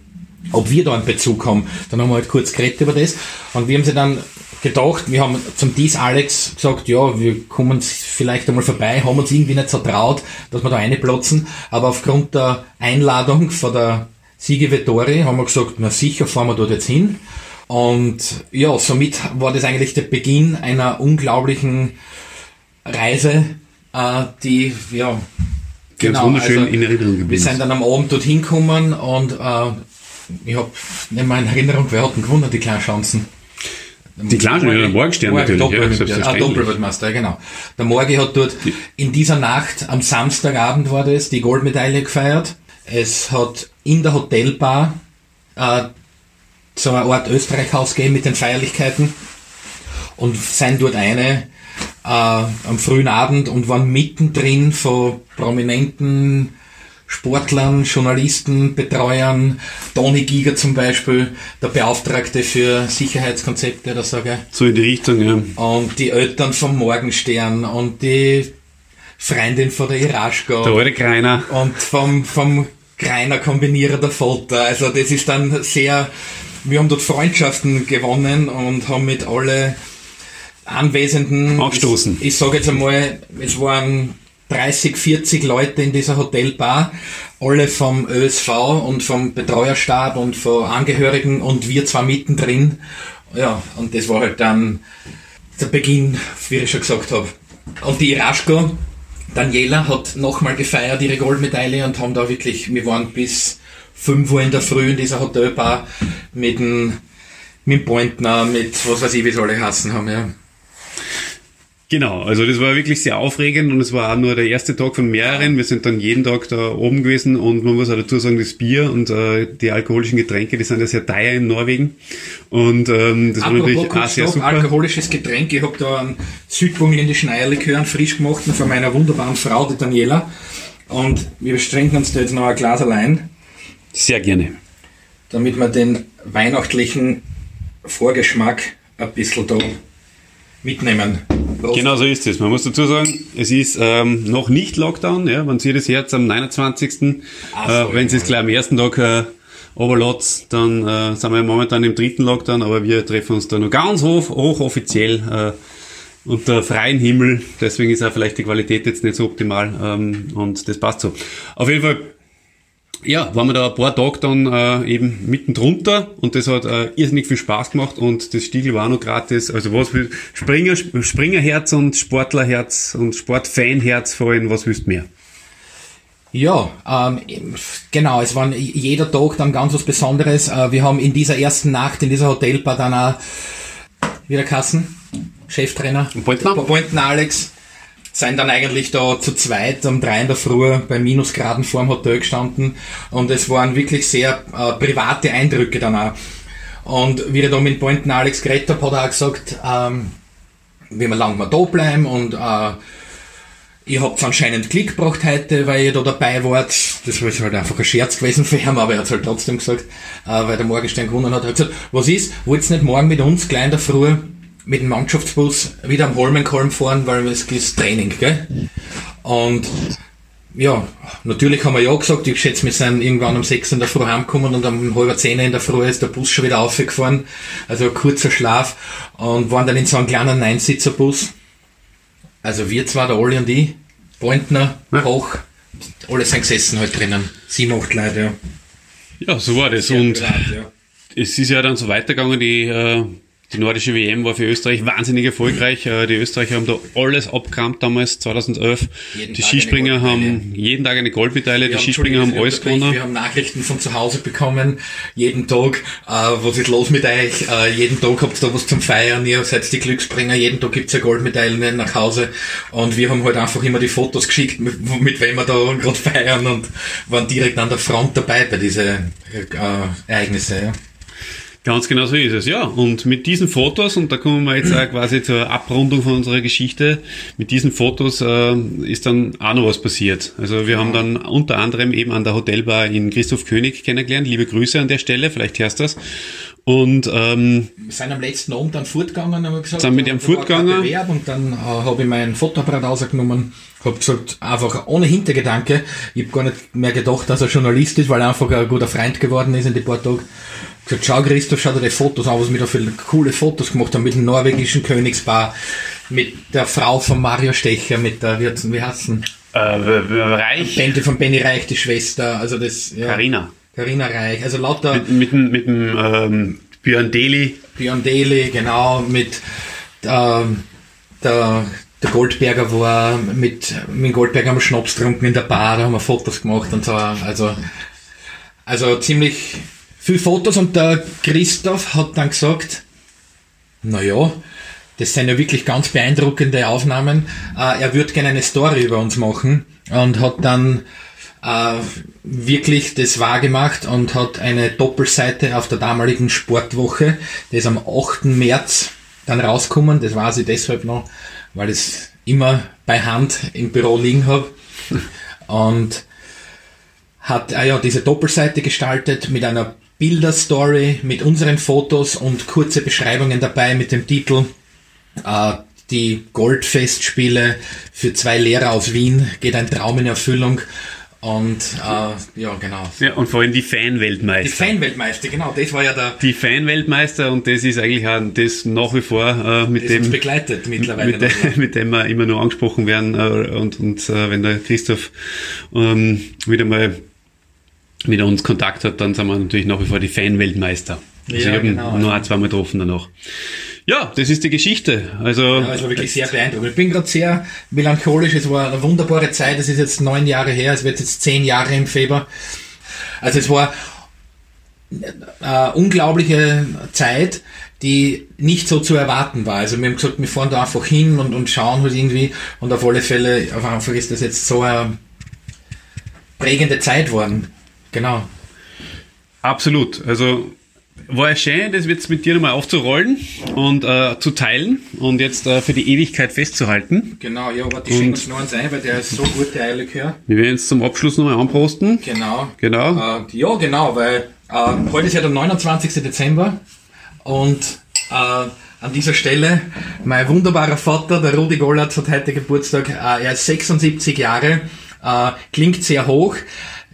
Ob wir da einen Bezug haben. Dann haben wir halt kurz geredet über das. Und wir haben sie dann gedacht, wir haben zum Dies Alex gesagt, ja, wir kommen vielleicht einmal vorbei, haben uns irgendwie nicht so traut, dass wir da reinplatzen. Aber aufgrund der Einladung von der Siege Vettori haben wir gesagt, na sicher fahren wir dort jetzt hin. Und ja, somit war das eigentlich der Beginn einer unglaublichen Reise, äh, die, ja, Ganz genau, wunderschön also, in Erinnerung geblieben. Wir sind dann am Abend dorthin gekommen und äh, ich habe nicht mal in Erinnerung, wer hat denn gewonnen, die Kleinschanzen? Die Kleinschanzen, der Morgenstern natürlich. Doppel, ja, ah, Doppelweltmeister, genau. Der Morgi hat dort in dieser Nacht, am Samstagabend war das, die Goldmedaille gefeiert. Es hat in der Hotelbar äh, so eine Art Österreichhaus gegeben mit den Feierlichkeiten und sind dort eine äh, am frühen Abend und waren mittendrin von prominenten Sportlern, Journalisten, Betreuern, Toni Giger zum Beispiel, der Beauftragte für Sicherheitskonzepte oder so, gell? So in die Richtung, ja. Und die Eltern vom Morgenstern und die Freundin von der Iraschko. Der alte Kreiner. Und vom, vom Kreiner Kombinierer der Folter. Also das ist dann sehr, wir haben dort Freundschaften gewonnen und haben mit alle Anwesenden. Angestoßen. Ich, ich sage jetzt einmal, es waren 30, 40 Leute in dieser Hotelbar, alle vom ÖSV und vom Betreuerstab und von Angehörigen und wir zwar mittendrin. Ja, und das war halt dann der Beginn, wie ich schon gesagt habe. Und die Iraschko, Daniela, hat nochmal gefeiert ihre Goldmedaille und haben da wirklich, wir waren bis 5 Uhr in der Früh in dieser Hotelbar mit dem, mit dem Pointner, mit was weiß ich, wie sie alle hassen haben, ja. Genau, also das war wirklich sehr aufregend und es war auch nur der erste Tag von mehreren. Wir sind dann jeden Tag da oben gewesen und man muss auch dazu sagen, das Bier und äh, die alkoholischen Getränke, die sind ja sehr teuer in Norwegen. Und ähm, das Apropos war natürlich auch sehr super. alkoholisches Getränk. Ich habe da einen südburgenländischen Eierlikör, frisch gemachten von meiner wunderbaren Frau, die Daniela. Und wir beschränken uns da jetzt noch ein Glas allein, Sehr gerne. damit wir den weihnachtlichen Vorgeschmack ein bisschen da mitnehmen. Prost. Genau so ist es. Man muss dazu sagen, es ist ähm, noch nicht Lockdown. Ja, man sieht es jetzt am 29. Ach äh, wenn es gleich am ersten Tag äh, runterlässt, dann äh, sind wir momentan im dritten Lockdown, aber wir treffen uns da nur ganz hoch, hoch offiziell äh, unter freiem Himmel. Deswegen ist auch vielleicht die Qualität jetzt nicht so optimal ähm, und das passt so. Auf jeden Fall ja, waren wir da ein paar Tage dann äh, eben mitten drunter und das hat äh, irrsinnig viel Spaß gemacht und das Stiegel war noch gratis. Also was für Springer, Springerherz und Sportlerherz und Sportfanherz vor allem, was willst du mehr? Ja, ähm, genau, es war jeder Tag dann ganz was Besonderes. Äh, wir haben in dieser ersten Nacht in dieser Hotelbar dann auch wieder Kassen, Cheftrainer, Pointner? Pointen Alex, sind dann eigentlich da zu zweit um drei in der Früh bei Minusgraden vor dem Hotel gestanden und es waren wirklich sehr äh, private Eindrücke dann auch. Und wie ich da mit Pointen Alex geredet habe, hat er auch gesagt, ähm, wie wir lang mal da bleiben und äh, Ihr habt anscheinend Glück gebracht heute, weil ihr da dabei wart. Das war halt einfach ein Scherz gewesen für ihn, aber er hat halt trotzdem gesagt, äh, weil der Morgenstern gewonnen hat. Er hat gesagt, was ist, wollt's nicht morgen mit uns gleich in der Früh mit dem Mannschaftsbus wieder am Holmenkolm fahren, weil es ist Training, gell? Und ja, natürlich haben wir ja gesagt, ich schätze, wir sind irgendwann um 6 in der Früh heimgekommen und um halb 10 in der Früh ist der Bus schon wieder aufgefahren. Also ein kurzer Schlaf und waren dann in so einem kleinen Neinsitzerbus. Also wir zwei, der Olli und ich, Pointner, Koch, alle sind gesessen halt drinnen. Sieben, acht Leute, ja. Ja, so war das. Sehr Und privat, ja. es ist ja dann so weitergegangen, die, äh, die nordische WM war für Österreich wahnsinnig erfolgreich. Äh, die Österreicher haben da alles abgerammt damals, 2011. Jeden die Tag Skispringer Goldmedaille. haben jeden Tag eine Goldmedaille, die Wir Skispringer haben alles gewonnen. Wir haben Nachrichten von zu Hause bekommen, jeden Tag, äh, was ist los mit euch, äh, jeden Tag habt ihr da was zum Feiern, ihr seid die Glücksbringer, jeden Tag gibt's ja Goldmedaillen nach Hause und wir haben halt einfach immer die Fotos geschickt, mit, mit wem wir da gerade feiern und waren direkt an der Front dabei bei diesen äh, Ereignisse. Ja. Ganz genau so ist es, ja. Und mit diesen Fotos, und da kommen wir jetzt auch quasi zur Abrundung von unserer Geschichte, mit diesen Fotos äh, ist dann auch noch was passiert. Also wir haben dann unter anderem eben an der Hotelbar in Christoph König kennengelernt. Liebe Grüße an der Stelle, vielleicht hörst du das. Und ähm, Wir sind am letzten Abend dann fortgegangen, haben wir gesagt. Sind mit ihm fortgegangen. Und dann äh, habe ich mein Fotoapparat rausgenommen, habe gesagt, einfach ohne Hintergedanke, ich habe gar nicht mehr gedacht, dass er Journalist ist, weil er einfach ein guter Freund geworden ist in die paar Tage. Gesagt, schau Christoph, schau dir die Fotos an, was wir da für coole Fotos gemacht haben, mit dem norwegischen Königspaar, mit der Frau von Mario Stecher, mit der, wie heißt denn? äh, Reich, Bente von Benny Reich, die Schwester, also das, ja. Carina. Carina Reich, also lauter, Mit, mit, dem- mit dem ähm, Björn Deli. Björn Daly, genau, mit ähm, der, der Goldberger war mit, mit dem Goldberger haben wir Schnaps getrunken in der Bar, da haben wir Fotos gemacht und so. Also, also ziemlich viel Fotos und der Christoph hat dann gesagt, na ja, das sind ja wirklich ganz beeindruckende Aufnahmen. Äh, er würde gerne eine Story über uns machen und hat dann äh, wirklich das wahrgemacht und hat eine Doppelseite auf der damaligen Sportwoche, die ist am 8. März dann rausgekommen, das weiß ich deshalb noch, weil ich es immer bei Hand im Büro liegen habe. [laughs] Und hat ah ja, diese Doppelseite gestaltet mit einer Bilderstory, mit unseren Fotos und kurze Beschreibungen dabei mit dem Titel äh, Die Goldfestspiele für zwei Lehrer aus Wien geht ein Traum in Erfüllung. Und äh, ja, genau. Ja, und vor allem die Die Fan-Weltmeister. Fanweltmeister, genau, das war ja der, Die Fan-Weltmeister und das ist eigentlich auch das nach wie vor äh, mit das uns dem begleitet mittlerweile. mit, de, [laughs] mit dem wir immer nur angesprochen werden äh, und, und äh, wenn der Christoph ähm, wieder mal mit uns Kontakt hat, dann sind wir natürlich nach wie vor die Fan-Weltmeister. Also Ja, ich habe ihn genau. nur ein, zweimal getroffen danach. Ja, das ist die Geschichte. Also Ja, es war wirklich sehr beeindruckend. Ich bin gerade sehr melancholisch. Es war eine wunderbare Zeit. Es ist jetzt neun Jahre her. Es wird jetzt zehn Jahre im Februar. Also es war eine unglaubliche Zeit, die nicht so zu erwarten war. Also wir haben gesagt, wir fahren da einfach hin und, und schauen halt irgendwie und auf alle Fälle, auf einfach ist das jetzt so eine prägende Zeit worden. Genau. Absolut. Also war ja schön, das jetzt mit dir nochmal aufzurollen und äh, zu teilen und jetzt äh, für die Ewigkeit festzuhalten. Genau, ja, warte, ich schenke uns noch eins ein, weil der ist so gut, der Eierlikör. Wir werden jetzt zum Abschluss nochmal anprosten. Genau. Genau. Äh, ja, genau, weil äh, heute ist ja der 29. Dezember und äh, an dieser Stelle, mein wunderbarer Vater, der Rudi Gollatz, hat heute Geburtstag. Äh, er ist 76 Jahre, klingt sehr hoch,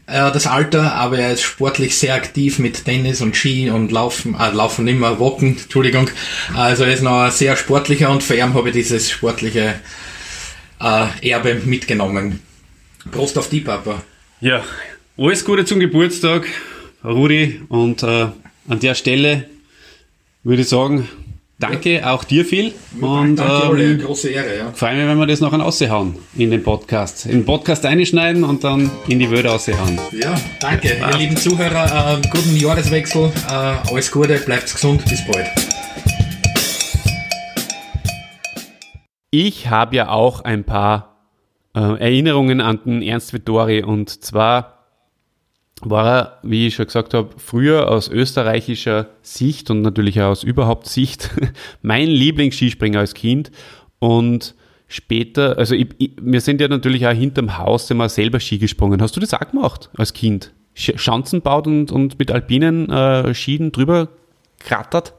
das Alter, aber er ist sportlich sehr aktiv mit Tennis und Ski und Laufen, äh, Laufen immer, Walken, Entschuldigung. Also er ist noch sehr sportlicher und für ihn habe ich dieses sportliche äh, Erbe mitgenommen. Prost auf die, Papa. Ja, alles Gute zum Geburtstag, Rudi. Und äh, an der Stelle würde ich sagen, danke auch dir viel. Und Danke, Ole, ähm, große Ehre, ja. freue mich, wenn wir das nachher raushauen in den Podcast. In den Podcast einschneiden und dann in die Welt raushauen. Ja, danke. Ihr lieben Zuhörer, äh, guten Jahreswechsel, äh, alles Gute, bleibt gesund, bis bald. Ich habe ja auch ein paar äh, Erinnerungen an den Ernst Vittori und zwar war er, wie ich schon gesagt habe, früher aus österreichischer Sicht und natürlich auch aus überhaupt Sicht [laughs] mein Lieblingsskispringer als Kind und später, also ich, ich, wir sind ja natürlich auch hinterm Haus immer selber Ski gesprungen. Hast du das auch gemacht als Kind? Sch Schanzen baut und, und mit alpinen äh, Skien drüber krattert?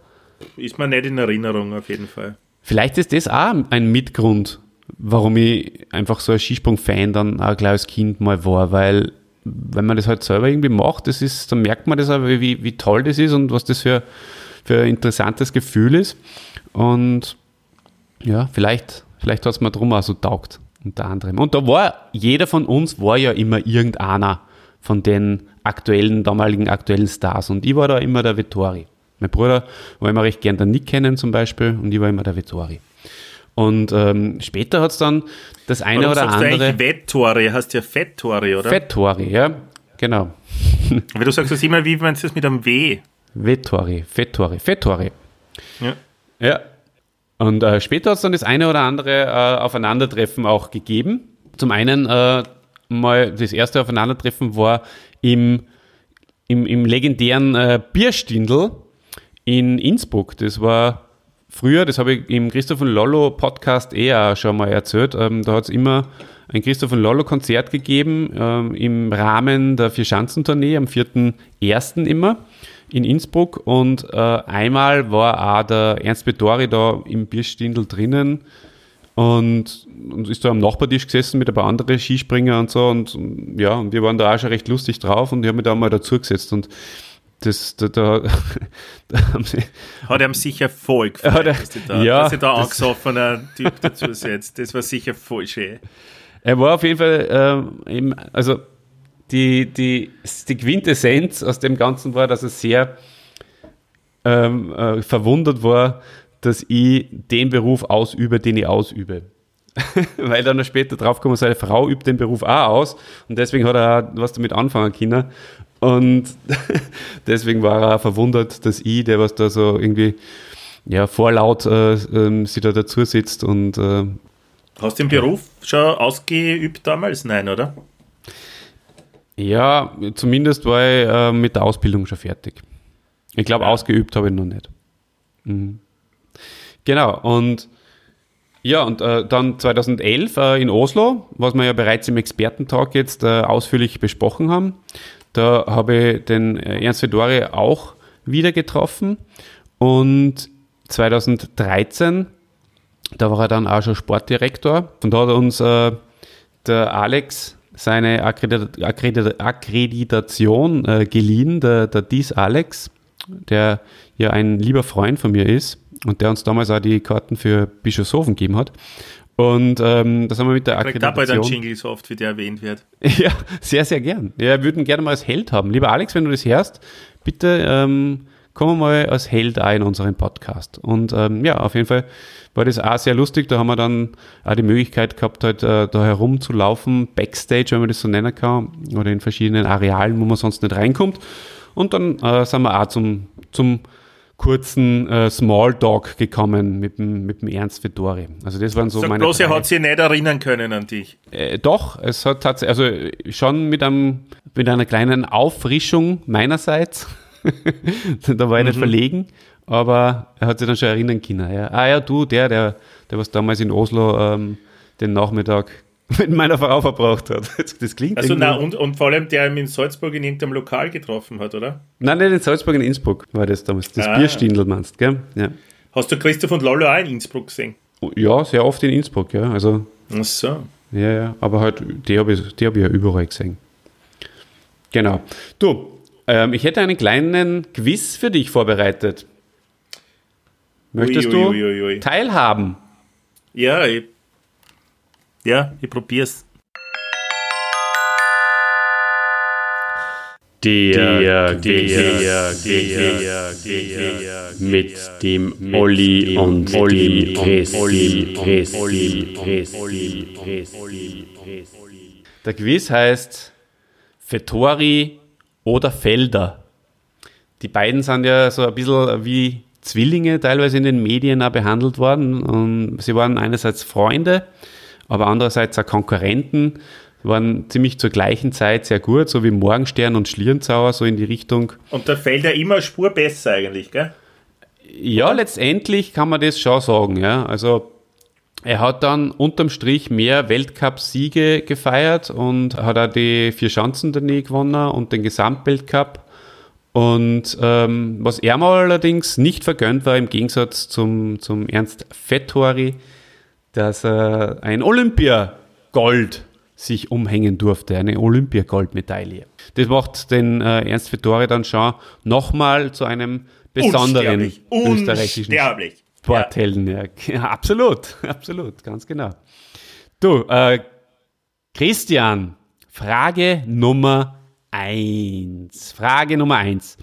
Ist mir nicht in Erinnerung, auf jeden Fall. Vielleicht ist das auch ein Mitgrund, warum ich einfach so ein Skisprung-Fan dann auch gleich als Kind mal war, weil wenn man das halt selber irgendwie macht, das ist, dann merkt man das auch, wie, wie toll das ist und was das für, für ein interessantes Gefühl ist. Und ja, vielleicht, vielleicht hat es mir drum auch so taugt, unter anderem. Und da war, jeder von uns war ja immer irgendeiner von den aktuellen, damaligen aktuellen Stars. Und ich war da immer der Vittori. Mein Bruder war immer recht gern der Nick kennen zum Beispiel und ich war immer der Vittori. Und ähm, später hat es dann das eine Warum oder sagst du andere. eigentlich Vettori? Heißt ja Fettori, oder? Fettori, ja, genau. [laughs] Weil du sagst das immer, wie meinst du das mit einem W? Vettori, Fettori, Fettori. Ja. Ja. Und äh, später hat es dann das eine oder andere äh, Aufeinandertreffen auch gegeben. Zum einen äh, mal das erste Aufeinandertreffen war im, im, im legendären äh, Bierstindl in Innsbruck. Das war früher, das habe ich im Christoph und Lollo Podcast eher schon mal erzählt. Ähm, da hat es immer ein Christoph und Lollo Konzert gegeben ähm, im Rahmen der Vierschanzentournee am 4.1. immer in Innsbruck und äh, einmal war auch der Ernst Bettori da im Bierstindl drinnen und, und ist da am Nachbartisch gesessen mit ein paar anderen Skispringer und so und, ja, und wir waren da auch schon recht lustig drauf und ich habe mich da mal dazugesetzt und das, da, da, da haben sie, Hat ihm sicher voll [laughs] gefallen, er- dass, da, ja, dass sich da das- angesoffener Typ dazu setzt. Das war sicher voll schön. Er war auf jeden Fall, eben, also die, die, die Quintessenz aus dem Ganzen war, dass er sehr ähm, äh, verwundert war, dass ich den Beruf ausübe, den ich ausübe. [laughs] Weil dann noch später draufgekommen, seine Frau übt den Beruf auch aus und deswegen hat er auch was damit anfangen können. Und [laughs] deswegen war er auch verwundert, dass ich, der was da so irgendwie ja, vorlaut äh, ähm, sich da dazu sitzt und äh, Hast du den Beruf schon ausgeübt damals? Nein, oder? Ja, zumindest war ich äh, mit der Ausbildung schon fertig. Ich glaube, ausgeübt habe ich noch nicht. Mhm. Genau, und ja, und äh, dann 2011 äh, in Oslo, was wir ja bereits im Expertentag jetzt äh, ausführlich besprochen haben, da habe ich den äh, Ernst Fedori auch wieder getroffen und 2013, da war er dann auch schon Sportdirektor und da hat uns äh, der Alex seine Akkredit Akkredit Akkreditation äh, geliehen, der, der Dies Alex, der ja ein lieber Freund von mir ist und der uns damals auch die Karten für Bischofshofen gegeben hat. Und ähm, das haben wir mit der Kriegt auch bald einen Akkreditation. Jingle so oft, wie der erwähnt wird. [laughs] Ja, sehr, sehr gern. Ja, wir würden gerne mal als Held haben. Lieber Alex, wenn du das hörst, bitte ähm, komm mal als Held auch in unseren Podcast. Und ähm, ja, auf jeden Fall war das auch sehr lustig. Da haben wir dann auch die Möglichkeit gehabt, halt, äh, da herumzulaufen, Backstage, wenn man das so nennen kann, oder in verschiedenen Arealen, wo man sonst nicht reinkommt. Und dann äh, sind wir auch zum, zum kurzen äh, Smalltalk gekommen mit dem, mit dem Ernst Vettori. Also das waren so Sag meine bloß, er drei- hat sich nicht erinnern können an dich. äh, doch, es hat tatsächlich, also schon mit, einem, mit einer kleinen Auffrischung meinerseits. [laughs] da war ich nicht verlegen, aber er hat sich dann schon erinnern können. Ja. Ah ja, du, der, der, der was damals in Oslo ähm, den Nachmittag mit meiner Frau verbracht hat. Das klingt Also, na, und, und vor allem, der ihn in Salzburg in irgendeinem Lokal getroffen hat, oder? Nein, nicht in Salzburg, in Innsbruck war das damals. Das Ah. Bierstindl meinst, gell? Ja. Hast du Christoph und Lollo auch in Innsbruck gesehen? ja, sehr oft in Innsbruck, ja. Also, Ach so. ja, ja. Aber halt, die habe ich, die hab ich ja überall gesehen. Genau. Du, ähm, ich hätte einen kleinen Quiz für dich vorbereitet. Möchtest ui, ui, ui. du teilhaben? Ja, ich, ja, ich probier's. Der, der, der, der, der, mit dem Olli und Olli Christi, Christi, Christi. Der Quiz heißt Vettori oder Felder. Die beiden sind ja so ein bisschen wie Zwillinge teilweise in den Medien auch behandelt worden. Und sie waren einerseits Freunde, aber andererseits auch Konkurrenten. Waren ziemlich zur gleichen Zeit sehr gut, so wie Morgenstern und Schlierenzauer, so in die Richtung. Und da fällt er immer Spur besser eigentlich, gell? Ja, letztendlich kann man das schon sagen, ja. Also er hat dann unterm Strich mehr Weltcup-Siege gefeiert und hat auch die vier Schanzentournee gewonnen und den Gesamtweltcup. Und ähm, was er mal allerdings nicht vergönnt war, im Gegensatz zum, zum Ernst Vettori, dass er ein Olympia-Gold sich umhängen durfte, eine Olympia-Goldmedaille. Das macht den äh, Ernst Vettori dann schon nochmal zu einem besonderen Unsterblich. österreichischen Unsterblich. Sporthelden. Ja. ja, absolut, [laughs] absolut, ganz genau. Du, äh, Christian, Frage Nummer eins. Frage Nummer eins.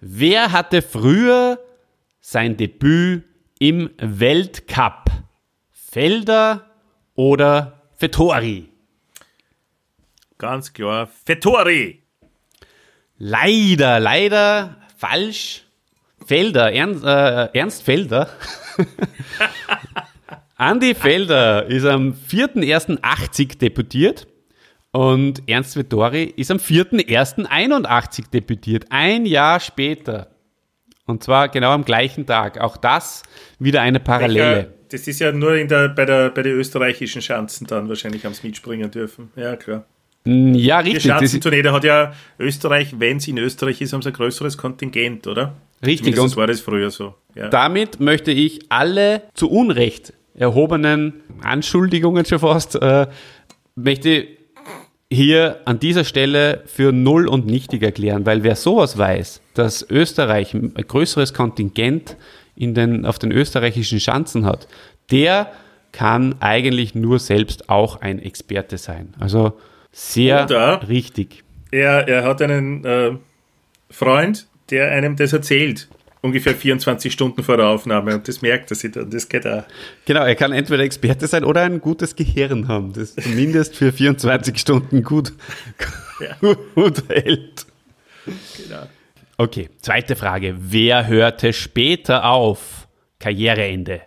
Wer hatte früher sein Debüt im Weltcup? Felder oder Vettori? Ganz klar. Vettori. Leider, leider falsch. Felder, Ernst, äh, Ernst Felder. [laughs] Andi Felder ist am 4.1.80 debütiert und Ernst Vettori ist am 4.1.81 debütiert. Ein Jahr später. Und zwar genau am gleichen Tag. Auch das wieder eine Parallele. Welcher- Das ist ja nur in der, bei, der, bei den österreichischen Schanzen dann wahrscheinlich haben sie mitspringen dürfen. Ja, klar. Ja, Die richtig. Ist, Schanzentournee, da hat ja Österreich, wenn es in Österreich ist, haben sie ein größeres Kontingent, oder? richtig. Zumindest Und war das früher so. Ja. damit möchte ich alle zu Unrecht erhobenen Anschuldigungen schon fast, äh, möchte hier an dieser Stelle für null und nichtig erklären, weil wer sowas weiß, dass Österreich ein größeres Kontingent in den, auf den österreichischen Schanzen hat, der kann eigentlich nur selbst auch ein Experte sein. Also sehr Oder- richtig. Er, er hat einen äh, Freund, der einem das erzählt. Ungefähr 24 Stunden vor der Aufnahme und das merkt er sich dann. Das geht auch. Genau, er kann entweder Experte sein oder ein gutes Gehirn haben, das zumindest für 24 Stunden gut, [laughs] gut hält. Genau. Okay, zweite Frage. Wer hörte später auf? Karriereende.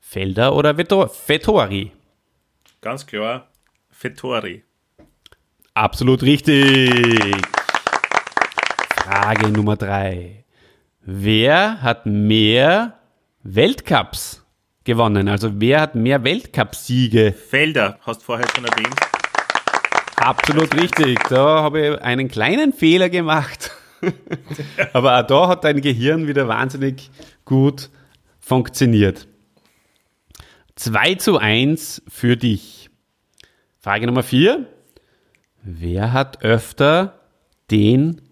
Felder oder Vetto- Vettori? Ganz klar, Vettori. Absolut richtig. Frage Nummer drei. Wer hat mehr Weltcups gewonnen? Also wer hat mehr Weltcupsiege Felder, hast vorher schon erwähnt. Absolut richtig. Da habe ich einen kleinen Fehler gemacht. [laughs] Aber auch da hat dein Gehirn wieder wahnsinnig gut funktioniert. 2 zu 1 für dich. Frage Nummer 4. Wer hat öfter den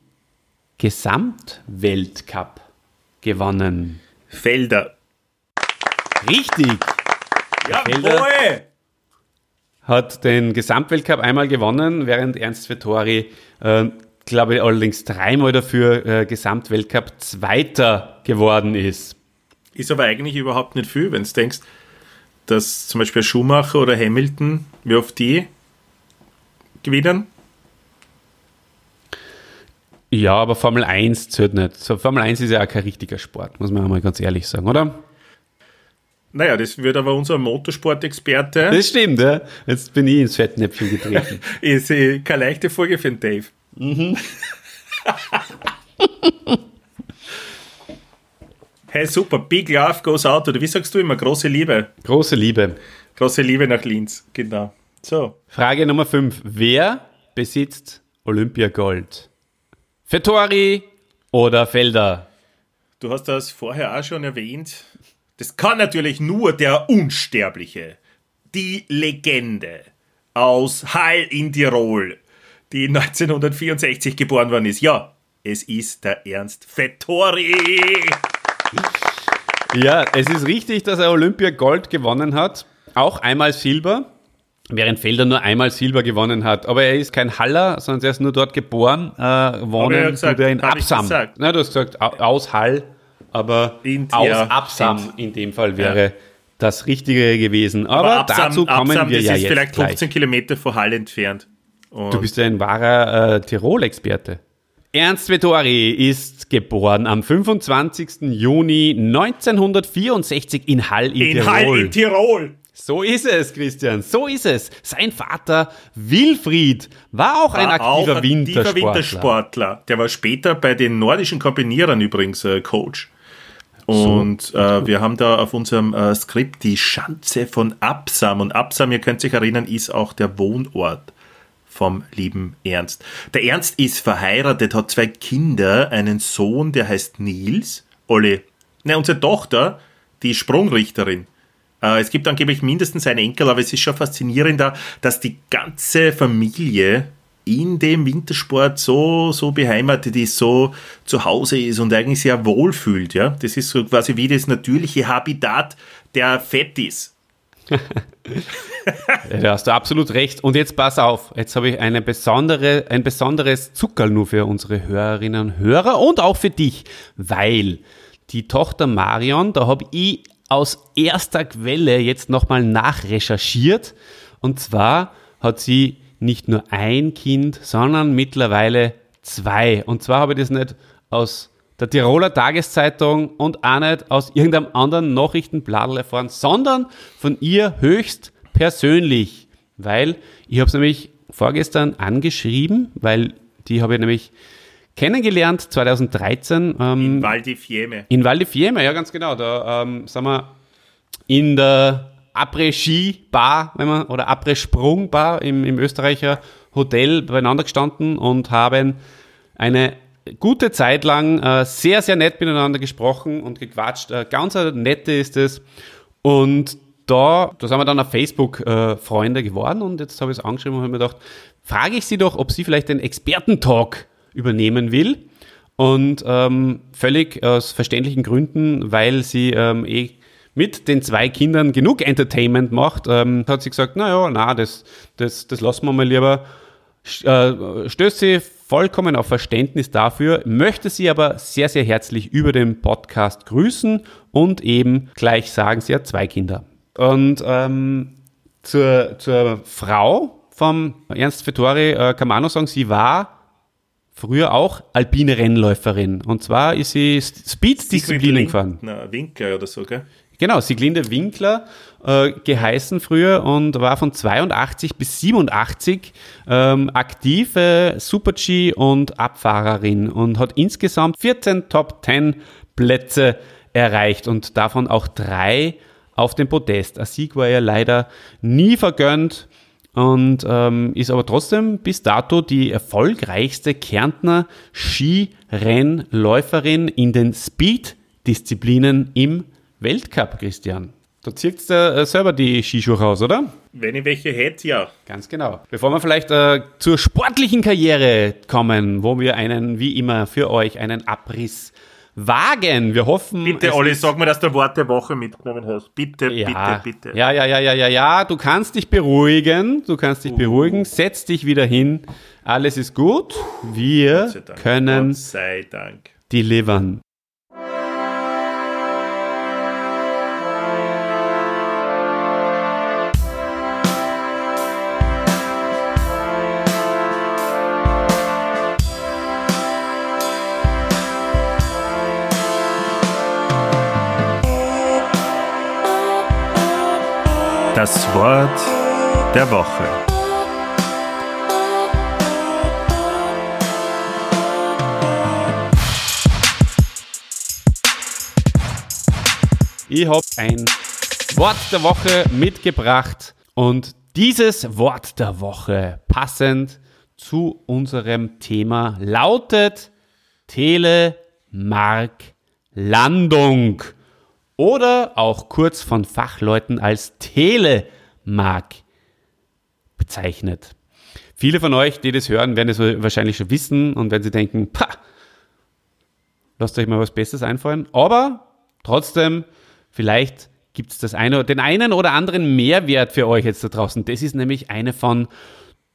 Gesamtweltcup gewonnen? Felder. Richtig. Jawohl! hat den Gesamtweltcup einmal gewonnen, während Ernst Vettori, äh, glaube ich, allerdings dreimal dafür äh, Gesamtweltcup Zweiter geworden ist. Ist aber eigentlich überhaupt nicht viel, wenn du denkst, dass zum Beispiel Schumacher oder Hamilton, wie oft die gewinnen? Ja, aber Formel 1 zählt nicht. So, Formel 1 ist ja auch kein richtiger Sport, muss man einmal ganz ehrlich sagen, oder? Naja, das wird aber unser Motorsport-Experte. Das stimmt, ja. Jetzt bin ich ins Fettnäpfchen getreten. [laughs] Ist äh, keine leichte Folge für den Dave. [laughs] hey, super. Big Love goes out. Oder wie sagst du immer? Große Liebe. Große Liebe. Große Liebe nach Linz. Genau. So. Frage Nummer 5. Wer besitzt Olympiagold? Vettori oder Felder? Du hast das vorher auch schon erwähnt. Das kann natürlich nur der Unsterbliche, die Legende aus Hall in Tirol, die 1964 geboren worden ist. Ja, es ist der Ernst Vettori. Ja, es ist richtig, dass er Olympia Gold gewonnen hat. Auch einmal Silber, während Felder nur einmal Silber gewonnen hat. Aber er ist kein Haller, sondern er ist nur dort geboren. Äh, wohnen ja gesagt, tut er in Absam. Na, du hast gesagt au- aus Hall, aber In- aus ja, Absam stimmt. in dem Fall wäre das Richtige gewesen. Aber, Absam- dazu kommen Absam, wir das ja ist jetzt vielleicht gleich. 15 Kilometer von Hall entfernt. Und Du bist ja ein wahrer äh, Tirol-Experte. Ernst Vettori ist geboren am 25. Juni 1964 in Hall in, in Tirol. Hall in Tirol. So ist es, Christian, so ist es. Sein Vater Wilfried war auch ein War aktiver auch Wintersportler. Wintersportler. Der war später bei den nordischen Kombinierern übrigens äh, Coach. Und äh, wir haben da auf unserem äh, Skript die Schanze von Absam. Und Absam, ihr könnt euch erinnern, ist auch der Wohnort vom lieben Ernst. Der Ernst ist verheiratet, hat zwei Kinder, einen Sohn, der heißt Nils. Olli. Ne, unsere Tochter, die Sprungrichterin. Äh, es gibt angeblich mindestens einen Enkel, aber es ist schon faszinierender, dass die ganze Familie in dem Wintersport so, so beheimatet ist, so zu Hause ist und eigentlich sehr wohl fühlt. Ja? Das ist so quasi wie das natürliche Habitat der Fettis. [laughs] Ja, da hast du absolut recht. Und jetzt pass auf, jetzt habe ich eine besondere, ein besonderes Zuckerl nur für unsere Hörerinnen und Hörer und auch für dich, weil die Tochter Marion, da habe ich aus erster Quelle jetzt nochmal nachrecherchiert. Und zwar hat sie nicht nur ein Kind, sondern mittlerweile zwei. Und zwar habe ich das nicht aus der Tiroler Tageszeitung und auch nicht aus irgendeinem anderen Nachrichtenblatt erfahren, sondern von ihr höchst persönlich. Weil ich habe es nämlich vorgestern angeschrieben, weil die habe ich nämlich kennengelernt 2013 ähm, Val di Fiemme. in Val di Fiemme, ja ganz genau. Da ähm, sind wir in der Après-Ski-Bar, wenn man, oder Après-Sprung-Bar im, im Österreicher Hotel beieinander gestanden und haben eine gute Zeit lang äh, sehr, sehr nett miteinander gesprochen und gequatscht. Äh, ganz nette ist es. Und da, da sind wir dann auf Facebook äh, Freunde geworden und jetzt habe ich es angeschrieben und habe mir gedacht, frage ich sie doch, ob sie vielleicht den Expertentalk übernehmen will. Und ähm, völlig aus verständlichen Gründen, weil sie ähm, eh mit den zwei Kindern genug Entertainment macht, ähm, hat sie gesagt, naja, na, das, das, das lassen wir mal lieber. Äh, stößt sie vollkommen auf Verständnis dafür, möchte sie aber sehr, sehr herzlich über den Podcast grüßen und eben gleich sagen, sie hat zwei Kinder. Und ähm, zur, zur Frau vom Ernst Vettori äh, kann man auch sagen, sie war früher auch alpine Rennläuferin. Und zwar ist sie Speed-Disziplinen gefahren. Na, Winker oder so, gell? Genau, Sieglinde Winkler äh, geheißen früher und war von 82 bis 87 ähm, aktive Super-G und Abfahrerin und hat insgesamt 14 Top 10 Plätze erreicht und davon auch drei auf dem Podest. Ein Sieg war ihr leider nie vergönnt und ähm, ist aber trotzdem bis dato die erfolgreichste Kärntner Skirennläuferin in den Speed-Disziplinen im Weltcup, Christian. Da zieht dir äh, selber die Skischuhe raus, oder? Wenn ich welche hätte, ja. Ganz genau. Bevor wir vielleicht äh, zur sportlichen Karriere kommen, wo wir einen, wie immer, für euch einen Abriss wagen. Wir hoffen. Bitte, Olli, sag mir, dass du Wort der Woche mitgenommen hast. Bitte, ja, bitte, bitte. Ja, ja, ja, ja, ja, ja. Du kannst dich beruhigen. Du kannst dich Uh. beruhigen. Setz dich wieder hin. Alles ist gut. Wir können Gott sei Dank. delivern. Das Wort der Woche. Ich habe ein Wort der Woche mitgebracht und dieses Wort der Woche passend zu unserem Thema lautet Telemark-Landung oder auch kurz von Fachleuten als Telemark bezeichnet. Viele von euch, die das hören, werden es wahrscheinlich schon wissen und wenn sie denken, pah, lasst euch mal was Besseres einfallen. Aber trotzdem, vielleicht gibt es eine, den einen oder anderen Mehrwert für euch jetzt da draußen. Das ist nämlich eine von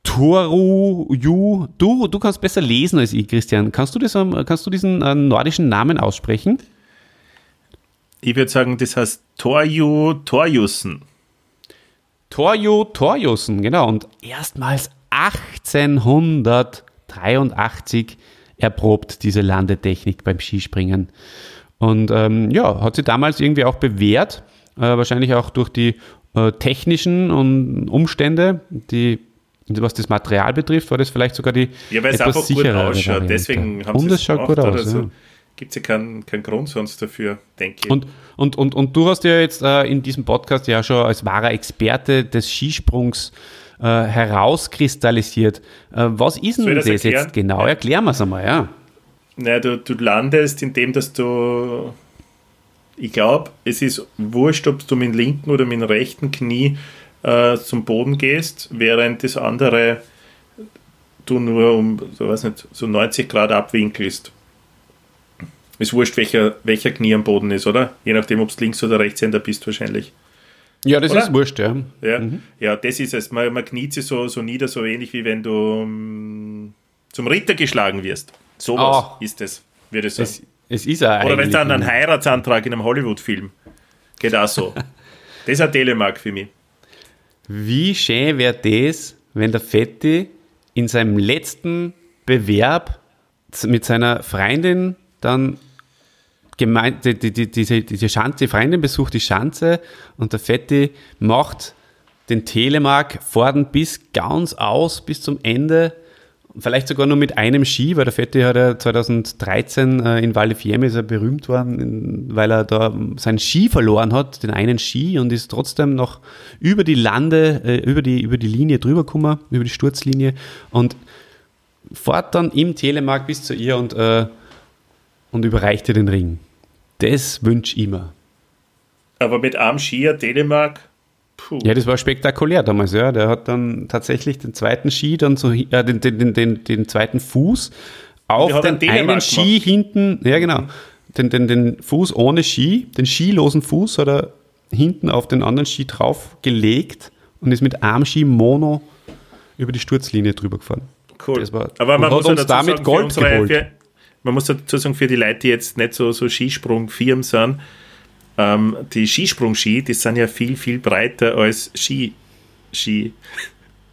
Toru Yu. Du, du kannst besser lesen als ich, Christian. Kannst du, das, kannst du diesen äh, nordischen Namen aussprechen? Ich würde sagen, das heißt Torju Torjussen. Torju Torjussen, genau. Und erstmals 1883 erprobt diese Landetechnik beim Skispringen. Und ähm, ja, hat sie damals irgendwie auch bewährt, äh, wahrscheinlich auch durch die äh, technischen und Umstände, die was das Material betrifft, war das vielleicht sogar die Ja, weil es einfach gut ausschaut. Variante. Deswegen haben Und sie es schaut gut aus. so. Ja. Gibt es ja keinen keinen Grund sonst dafür, denke ich. Und, und, und, und du hast ja jetzt äh, in diesem Podcast ja schon als wahrer Experte des Skisprungs äh, herauskristallisiert. Äh, was ist denn Soll das, das jetzt genau? Erklären wir es einmal, ja. Naja, du, du landest, indem dass du, ich glaube, es ist wurscht, ob du mit dem linken oder mit dem rechten Knie äh, zum Boden gehst, während das andere du nur um, so, weiß nicht, so 90 Grad abwinkelst. Ist wurscht, welcher, welcher Knie am Boden ist, oder? Je nachdem, ob du links oder rechtshänder bist, wahrscheinlich. Ja, das Oder? ist wurscht, ja. Ja, ja das ist es. Man, man kniet sich so, so nieder, so ähnlich wie wenn du ähm, zum Ritter geschlagen wirst. Sowas Ah. ist es, würde ich sagen. Es, es ist ja Oder wenn du dann einen ein- Heiratsantrag in einem Hollywood-Film. Geht auch so. [laughs] das ist ein Telemark für mich. Wie schön wäre das, wenn der Fetti in seinem letzten Bewerb mit seiner Freundin dann gemeint, die, die, die, diese, diese Schanze, die Freundin besucht die Schanze und der Fetti macht den Telemark vorn bis ganz aus, bis zum Ende. Vielleicht sogar nur mit einem Ski, weil der Fetti hat ja 2013 äh, in Val di Fiemme ist er berühmt worden, weil er da seinen Ski verloren hat, den einen Ski und ist trotzdem noch über die Lande, äh, über, die, über die Linie drüber gekommen, über die Sturzlinie und fährt dann im Telemark bis zu ihr und, äh, und überreicht ihr den Ring. Das wünsche ich mir. Aber mit einem Skier Telemark, puh. Ja, das war spektakulär damals, ja. Der hat dann tatsächlich den zweiten Ski, dann so, äh, den, den, den, den, zweiten Fuß auf den einen einen Ski hinten, ja genau, den, den, den Fuß ohne Ski, den skilosen Fuß hat er hinten auf den anderen Ski drauf gelegt und ist mit einem Ski Mono über die Sturzlinie drüber gefahren. cool. das war- Aber man und muss hat uns damit sagen, Gold unsere, geholt. Man muss dazu sagen, für die Leute, die jetzt nicht so, so Skisprung-Firmen sind, ähm, die Skisprung-Ski, die sind ja viel, viel breiter als Ski. Ski.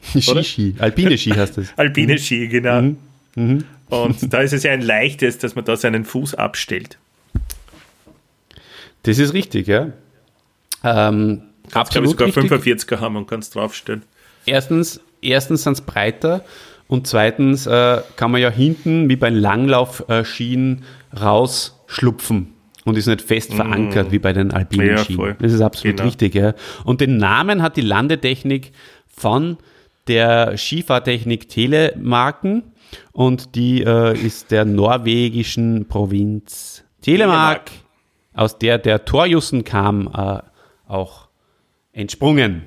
[laughs] Ski-Ski, alpine Ski heißt das. [laughs] Alpine Ski, genau. Mhm. Und da ist es ja ein leichtes, dass man da seinen Fuß abstellt. Das ist richtig, ja. Ähm, Kannst, glaube ich, absolut sogar richtig. 45er haben und kannst draufstellen. Erstens, erstens sind es breiter und zweitens äh, kann man ja hinten wie bei Langlaufschienen rausschlupfen und ist nicht fest verankert wie bei den alpinen Mm. Ja. Das ist absolut Genau. richtig. Ja. Und den Namen hat die Landetechnik von der Skifahrtechnik Telemarken und die äh, ist der norwegischen Provinz Telemark, Telemark. aus der der Torjussen kam, äh, auch entsprungen.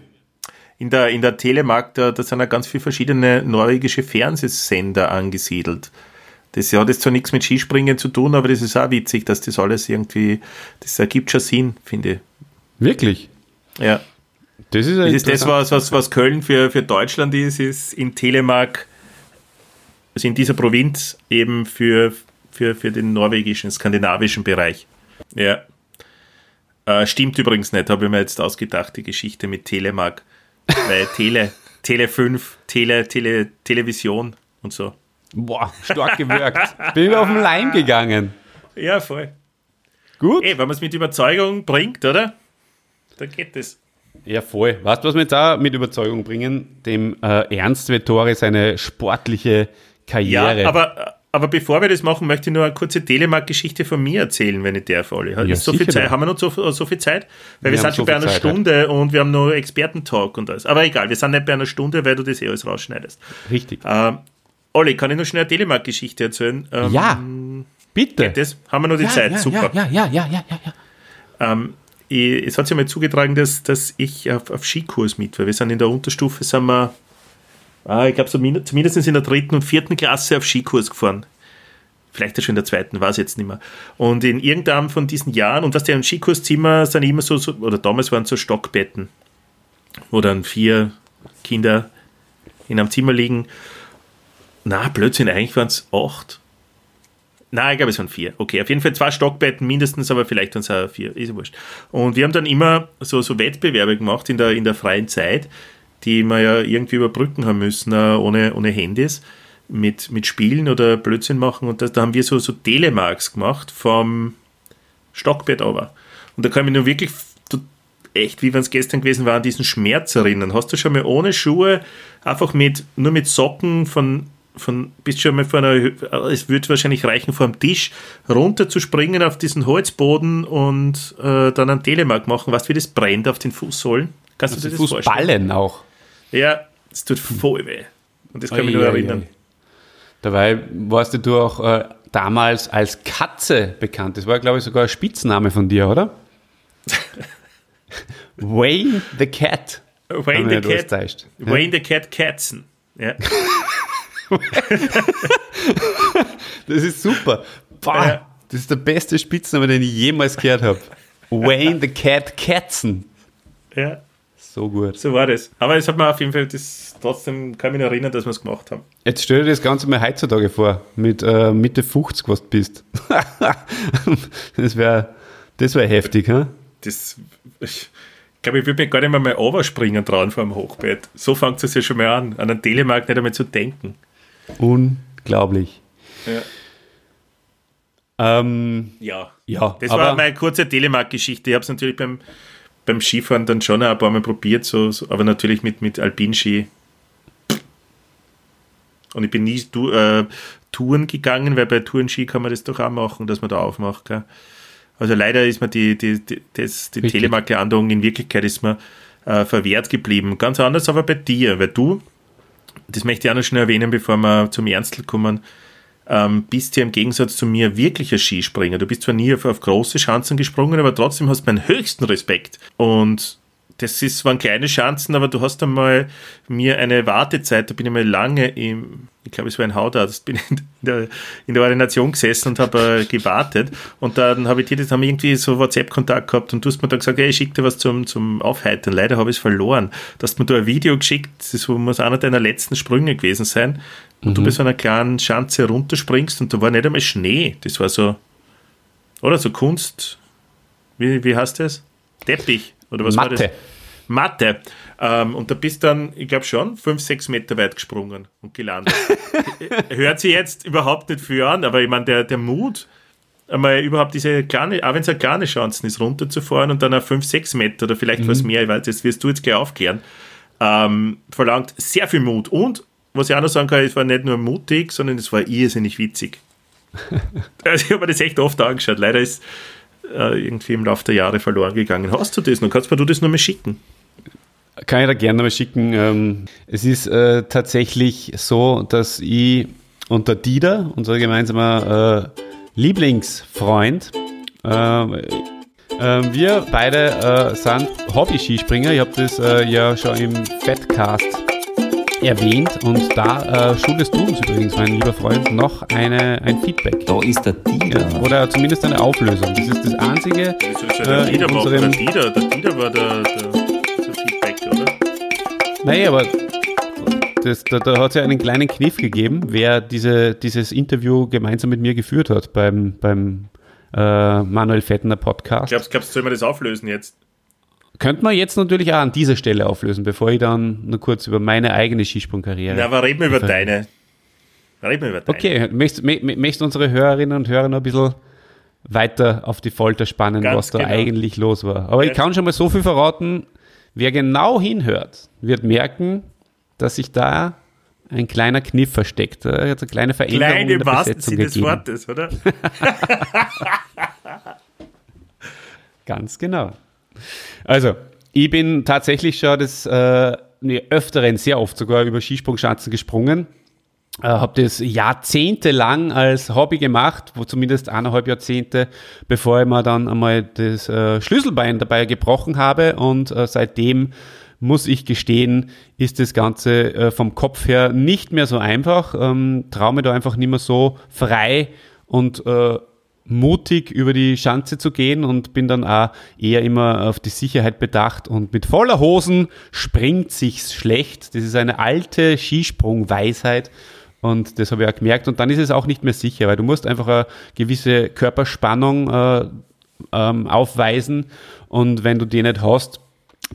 In der, in der Telemark, da, da sind ja ganz viele verschiedene norwegische Fernsehsender angesiedelt. Das hat jetzt zwar nichts mit Skispringen zu tun, aber das ist auch witzig, dass das alles irgendwie, das ergibt schon Sinn, finde ich. Wirklich? Ja. Das ist, Das ist das, was, was, was Köln für, für Deutschland ist, ist in Telemark, also in dieser Provinz eben für, für, für den norwegischen, skandinavischen Bereich. Ja. Äh, stimmt übrigens nicht, habe ich mir jetzt ausgedacht, die Geschichte mit Telemark. Weil Tele, Tele 5, Tele, Tele, Television und so. Boah, stark gewirkt. Bin auf den Leim gegangen. Ja, voll. Gut. Ey, wenn man es mit Überzeugung bringt, oder? Dann geht es. Ja, voll. Weißt du, was wir jetzt auch mit Überzeugung bringen? Dem äh, Ernst Vettori seine sportliche Karriere. Ja, aber, aber bevor wir das machen, möchte ich nur eine kurze Telemark-Geschichte von mir erzählen, wenn ich darf, Olli. Ja, so viel Zeit. Haben wir noch so, so viel Zeit? Weil wir, Wir sind schon so bei einer Zeit. Stunde und wir haben noch Expertentalk und alles. Aber egal, wir sind nicht bei einer Stunde, weil du das eh alles rausschneidest. Richtig. Ähm, Olli, kann ich noch schnell eine Telemark-Geschichte erzählen? Ähm, ja, bitte. Das haben wir noch die ja, Zeit, ja, super. Ja, ja, ja, ja, ja, ja. Ähm, ich, es hat sich mal zugetragen, dass, dass ich auf, auf Skikurs mit war. Wir sind in der Unterstufe, sind wir, ah, ich glaube, zumindest in der dritten und vierten Klasse auf Skikurs gefahren. Vielleicht auch schon in der zweiten, weiß ich jetzt nicht mehr. Und in irgendeinem von diesen Jahren, und was der im Skikurzimmer sind immer so, so, oder damals waren so Stockbetten, wo dann vier Kinder in einem Zimmer liegen. Na, Blödsinn, eigentlich waren es acht. Nein, ich glaube, es waren vier. Okay, auf jeden Fall zwei Stockbetten mindestens, aber vielleicht waren es auch vier. Ist ja wurscht. Und wir haben dann immer so, so Wettbewerbe gemacht in der, in der freien Zeit, die wir ja irgendwie überbrücken haben müssen, äh, ohne, ohne Handys, mit, mit Spielen oder Blödsinn machen. Und das, da haben wir so, so Telemarks gemacht vom Stockbett aber. Und da kann ich mich nur wirklich echt, wie wenn es gestern gewesen war, an diesen Schmerz erinnern. Hast du schon mal ohne Schuhe, einfach mit, nur mit Socken von, von bist schon mal von einer, Hö- es wird wahrscheinlich reichen, vom Tisch runter zu springen auf diesen Holzboden und äh, dann einen Telemark machen. Weißt du, wie das brennt auf den Fußsohlen? Kannst du dir das vorstellen? Fußballen auch. Ja, es tut voll weh. Und das kann ich mich nur ei, erinnern. ei. Dabei warst du auch äh, damals als Katze bekannt. Das war, glaube ich, sogar ein Spitzname von dir, oder? [laughs] Wayne the Cat. Wayne the ja Cat, durchtäuscht. Wayne the Cat Katzen. Ja. [laughs] Das ist super. Boah, Ja. Das ist der beste Spitzname, den ich jemals gehört habe. Wayne the Cat Katzen. ja, So gut. so war das. Aber es hat mir auf jeden Fall, das trotzdem kann ich mich erinnern, dass wir es gemacht haben. Jetzt stell dir das Ganze mal heutzutage vor, mit äh, Mitte 50, was du bist. [laughs] das wäre das wär heftig, hä? Das, ich glaube, ich würde mir gar nicht mehr mal overspringen trauen vor dem Hochbett. So fängt es ja schon mal an, an einen Telemarkt nicht einmal zu denken. Unglaublich. Ja. Ähm, Ja. ja, Das war meine kurze Telemark-Geschichte. Ich habe es natürlich beim, beim Skifahren dann schon ein paar Mal probiert, so, so, aber natürlich mit, mit Alpinski. Und ich bin nie du, äh, Touren gegangen, weil bei Tourenski kann man das doch auch machen, dass man da aufmacht. Gell? Also leider ist mir die, die, die, das, die Richtig. Telemark-Geahndung in Wirklichkeit ist mir äh, verwehrt geblieben. Ganz anders aber bei dir, weil du, das möchte ich auch noch schnell erwähnen, bevor wir zum Ernstl kommen, ähm, bist ja im Gegensatz zu mir wirklicher Skispringer. Du bist zwar nie auf, auf große Schanzen gesprungen, aber trotzdem hast du meinen höchsten Respekt. Und das ist, waren kleine Schanzen, aber du hast einmal mir eine Wartezeit, da bin ich mal lange im, ich glaube, es war ein Hautarzt, [laughs] bin in der, in der Ordination gesessen und habe äh, gewartet. Und dann habe ich dir, das haben irgendwie so WhatsApp-Kontakt gehabt und du hast mir dann gesagt, hey, ich schicke dir was zum, zum Aufheitern. Leider habe ich es verloren. Du hast mir da ein Video geschickt, das muss einer deiner letzten Sprünge gewesen sein. Und du bei so einer kleinen Schanze runterspringst und da war nicht einmal Schnee. Das war so, oder so Kunst, wie, wie heißt das? Teppich, oder was war das? Matte. Mathe. Ähm, und da bist dann, ich glaube schon, fünf, sechs Meter weit gesprungen und gelandet. [laughs] Hört sich jetzt überhaupt nicht viel an, aber ich meine, der, der Mut, einmal überhaupt diese kleine, auch wenn es eine kleine Chancen ist, runterzufahren und dann auf fünf, sechs Meter oder vielleicht was mehr, ich weiß, das wirst du jetzt gleich aufklären, ähm, verlangt sehr viel Mut. Und, was ich auch noch sagen kann, es war nicht nur mutig, sondern es war irrsinnig witzig. [laughs] also ich habe mir das echt oft angeschaut. Leider ist äh, irgendwie im Laufe der Jahre verloren gegangen. Hast du das noch? Kannst du mir das noch mal schicken? Kann ich da gerne mal schicken. Ähm, es ist äh, tatsächlich so, dass ich und der Dieter, unser gemeinsamer äh, Lieblingsfreund, äh, äh, wir beide äh, sind Hobby-Skispringer. Ich habe das ja schon im Fettcast erwähnt und da äh, schuldest du uns übrigens, mein lieber Freund, noch eine, ein Feedback. Da ist der Tiger. Ja, oder zumindest eine Auflösung. Das ist das einzige Das ist ja der äh, Dieter war, der Dieter, der Dieter war der, der, der Feedback, oder? Nein, aber das, da, da hat es ja einen kleinen Kniff gegeben, wer diese, dieses Interview gemeinsam mit mir geführt hat beim, beim äh, Manuel Fettner Podcast. Glaubst du, sollen wir das auflösen jetzt? Könnte man jetzt natürlich auch an dieser Stelle auflösen, bevor ich dann nur kurz über meine eigene Skisprungkarriere. Na, aber reden wir über deine. Reden wir über deine. okay, möchtest, mö- mö- möchtest unsere Hörerinnen und Hörer noch ein bisschen weiter auf die Folter spannen, Ganz was da genau. eigentlich los war. Aber ich Ja. kann schon mal so viel verraten, wer genau hinhört, wird merken, dass sich da ein kleiner Kniff versteckt. Da hat eine kleine Veränderung Klein in im wahrsten Sinne des. Wortes, oder? [laughs] Ganz genau. Also, ich bin tatsächlich schon des äh, Öfteren, sehr oft sogar über Skisprungschanzen gesprungen. Äh, habe das jahrzehntelang als Hobby gemacht, wo zumindest eineinhalb Jahrzehnte, bevor ich mir dann einmal das äh, Schlüsselbein dabei gebrochen habe. Und äh, seitdem muss ich gestehen, ist das Ganze äh, vom Kopf her nicht mehr so einfach. Ähm, traue mir da einfach nicht mehr so frei und äh, mutig über die Schanze zu gehen und bin dann auch eher immer auf die Sicherheit bedacht. Und mit voller Hosen springt sich's schlecht. Das ist eine alte Skisprungweisheit und das habe ich auch gemerkt. Und dann ist es auch nicht mehr sicher, weil du musst einfach eine gewisse Körperspannung äh, ähm, aufweisen. Und wenn du die nicht hast,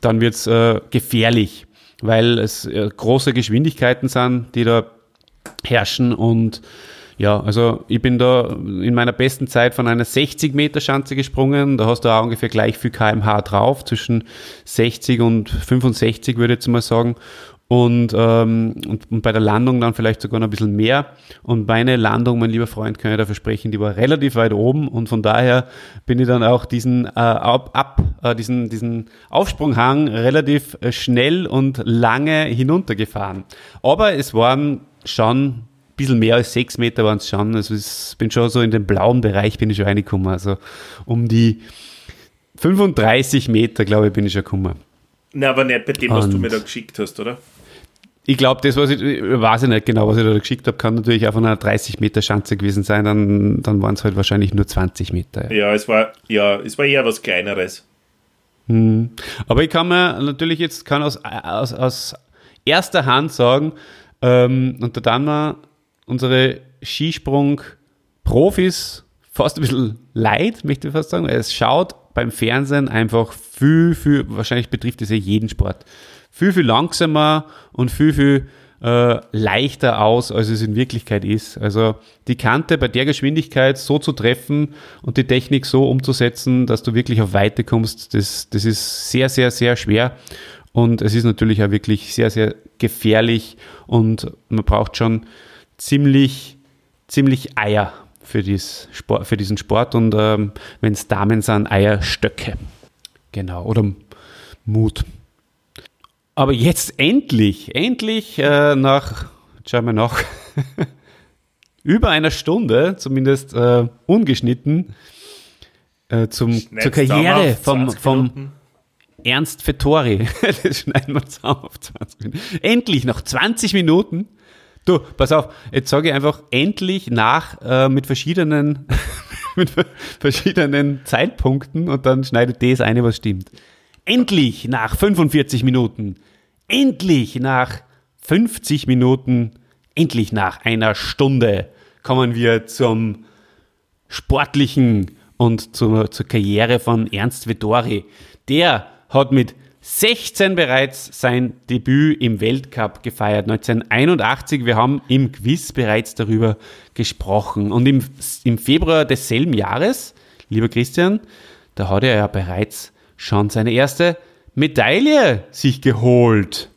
dann wird's äh, gefährlich, weil es äh, große Geschwindigkeiten sind, die da herrschen und ja, also ich bin da in meiner besten Zeit von einer 60 Meter Schanze gesprungen. Da hast du auch ungefähr gleich viel kmh drauf, zwischen 60 und 65 würde ich jetzt mal sagen. Und, ähm, und, und bei der Landung dann vielleicht sogar noch ein bisschen mehr. Und meine Landung, mein lieber Freund, kann ich dafür sprechen, die war relativ weit oben und von daher bin ich dann auch diesen, äh, ab, ab äh, diesen, diesen Aufsprunghang relativ äh, schnell und lange hinuntergefahren. Aber es waren schon bisschen mehr als sechs Meter waren es schon. Also ich bin schon so in den blauen Bereich bin ich schon reingekommen. Also um die 35 Meter, glaube ich, bin ich schon gekommen. Na, aber nicht bei dem, was du Und- mir da geschickt hast, oder? Ich glaube, das, was ich, weiß ich nicht genau, was ich da geschickt habe, kann natürlich auch von einer 30 Meter Schanze gewesen sein. Dann, dann waren es halt wahrscheinlich nur 20 Meter. Ja. Ja, es war, ja, es war eher was Kleineres. Aber ich kann mir natürlich jetzt kann aus, aus, aus erster Hand sagen, ähm, und da dann wir unsere Skisprung-Profis fast ein bisschen leid, möchte ich fast sagen. Es schaut beim Fernsehen einfach viel, viel, wahrscheinlich betrifft es ja jeden Sport, viel, viel langsamer und viel, viel äh, leichter aus, als es in Wirklichkeit ist. Also die Kante bei der Geschwindigkeit so zu treffen und die Technik so umzusetzen, dass du wirklich auf Weite kommst, das, das ist sehr, sehr, sehr schwer. Und es ist natürlich auch wirklich sehr, sehr gefährlich und man braucht schon ziemlich, ziemlich Eier für, dies Sport, für diesen Sport und ähm, wenn es Damen sind, Eierstöcke. Genau, oder Mut. Aber jetzt endlich, endlich äh, nach, schauen wir nach, [laughs] über einer Stunde, zumindest äh, ungeschnitten, äh, zum, zur Karriere vom, 20 vom. Ernst Fettori. [laughs] das schneiden wir zusammen auf 20 Minuten. Endlich, nach 20 Minuten. Du, pass auf, jetzt sage ich einfach endlich nach äh, mit verschiedenen [laughs] mit ver- verschiedenen Zeitpunkten und dann schneidet das eine, was stimmt. Endlich nach 45 Minuten. Endlich nach 50 Minuten. Endlich nach einer Stunde kommen wir zum sportlichen und zur, zur Karriere von Ernst Vettori. Der hat mit 16 bereits sein Debüt im Weltcup gefeiert, 1981. Wir haben im Quiz bereits darüber gesprochen. Und im, im Februar desselben Jahres, lieber Christian, da hat er ja bereits schon seine erste Medaille sich geholt.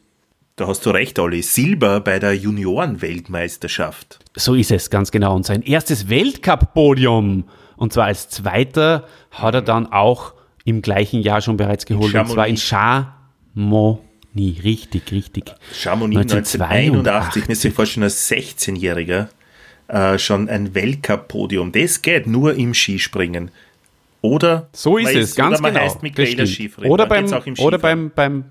Da hast du recht, Olli. Silber bei der Junioren-Weltmeisterschaft. So ist es, ganz genau. Und sein erstes Weltcup-Podium, und zwar als Zweiter, hat er dann auch im gleichen Jahr schon bereits geholt. Und zwar in Chamonix. Richtig, richtig. Chamonix 1981, müsst ihr vorstellen, als 16-Jähriger äh, schon ein Weltcup-Podium. Das geht nur im Skispringen. Oder So ist es, ganz oder genau. heißt Das Michaela. Schifrin. Oder beim, oder beim, beim,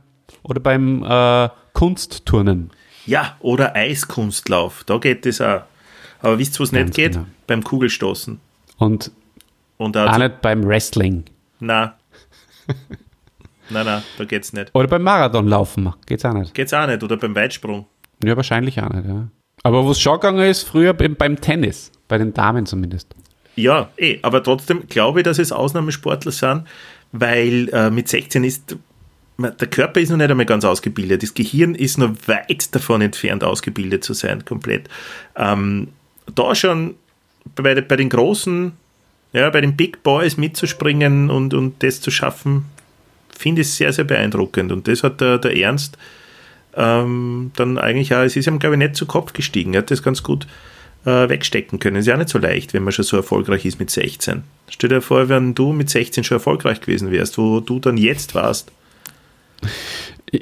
oder beim äh, Kunstturnen. Ja, oder Eiskunstlauf. Da geht es auch. Aber wisst ihr, was nicht Ganz geht? genau. Beim Kugelstoßen. Und Und auch nicht beim Wrestling. Na. Nein, nein, da geht's nicht. Oder beim Marathonlaufen. Geht's auch nicht. Geht's auch nicht. Oder beim Weitsprung. Ja, wahrscheinlich auch nicht, ja. Aber wo es schon gegangen ist, früher beim, Tennis. Bei den Damen zumindest. Ja, eh, aber trotzdem glaube ich, dass es Ausnahmesportler sind, weil äh, mit 16 ist der Körper ist noch nicht einmal ganz ausgebildet. Das Gehirn ist noch weit davon entfernt, ausgebildet zu sein, komplett. Ähm, da schon bei, bei den großen, ja, bei den Big Boys mitzuspringen und, und das zu schaffen, finde ich sehr, sehr beeindruckend. Und das hat der, der Ernst ähm, dann eigentlich auch, es ist ihm, glaube ich, nicht zu Kopf gestiegen. Er hat das ganz gut äh, wegstecken können. Ist ja auch nicht so leicht, wenn man schon so erfolgreich ist mit 16. Stell dir vor, wenn du mit 16 schon erfolgreich gewesen wärst, wo du dann jetzt warst. [laughs]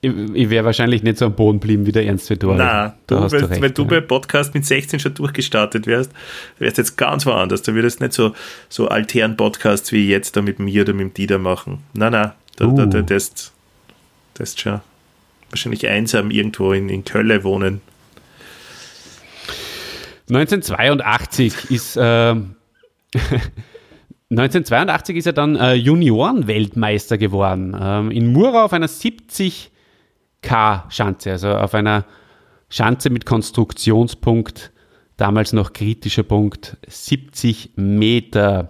Ich, ich wäre wahrscheinlich nicht so am Boden geblieben wie der Ernst Vettori. Nein, du, Da wenn, du recht, wenn du ja. bei Podcast mit 16 schon durchgestartet wärst, wärst du jetzt ganz woanders. Da würdest du nicht so, so alternen Podcasts wie jetzt da mit mir oder mit dem Dieter machen. Nein, nein, da, da, da, Uh. das, das ist schon wahrscheinlich einsam irgendwo in, in Köln wohnen. 1982 ist ähm, [laughs] 1982 ist er dann äh, Junioren-Weltmeister geworden. Ähm, in Mura auf einer 70K-Schanze, also auf einer Schanze mit Konstruktionspunkt, damals noch kritischer Punkt, 70 Meter.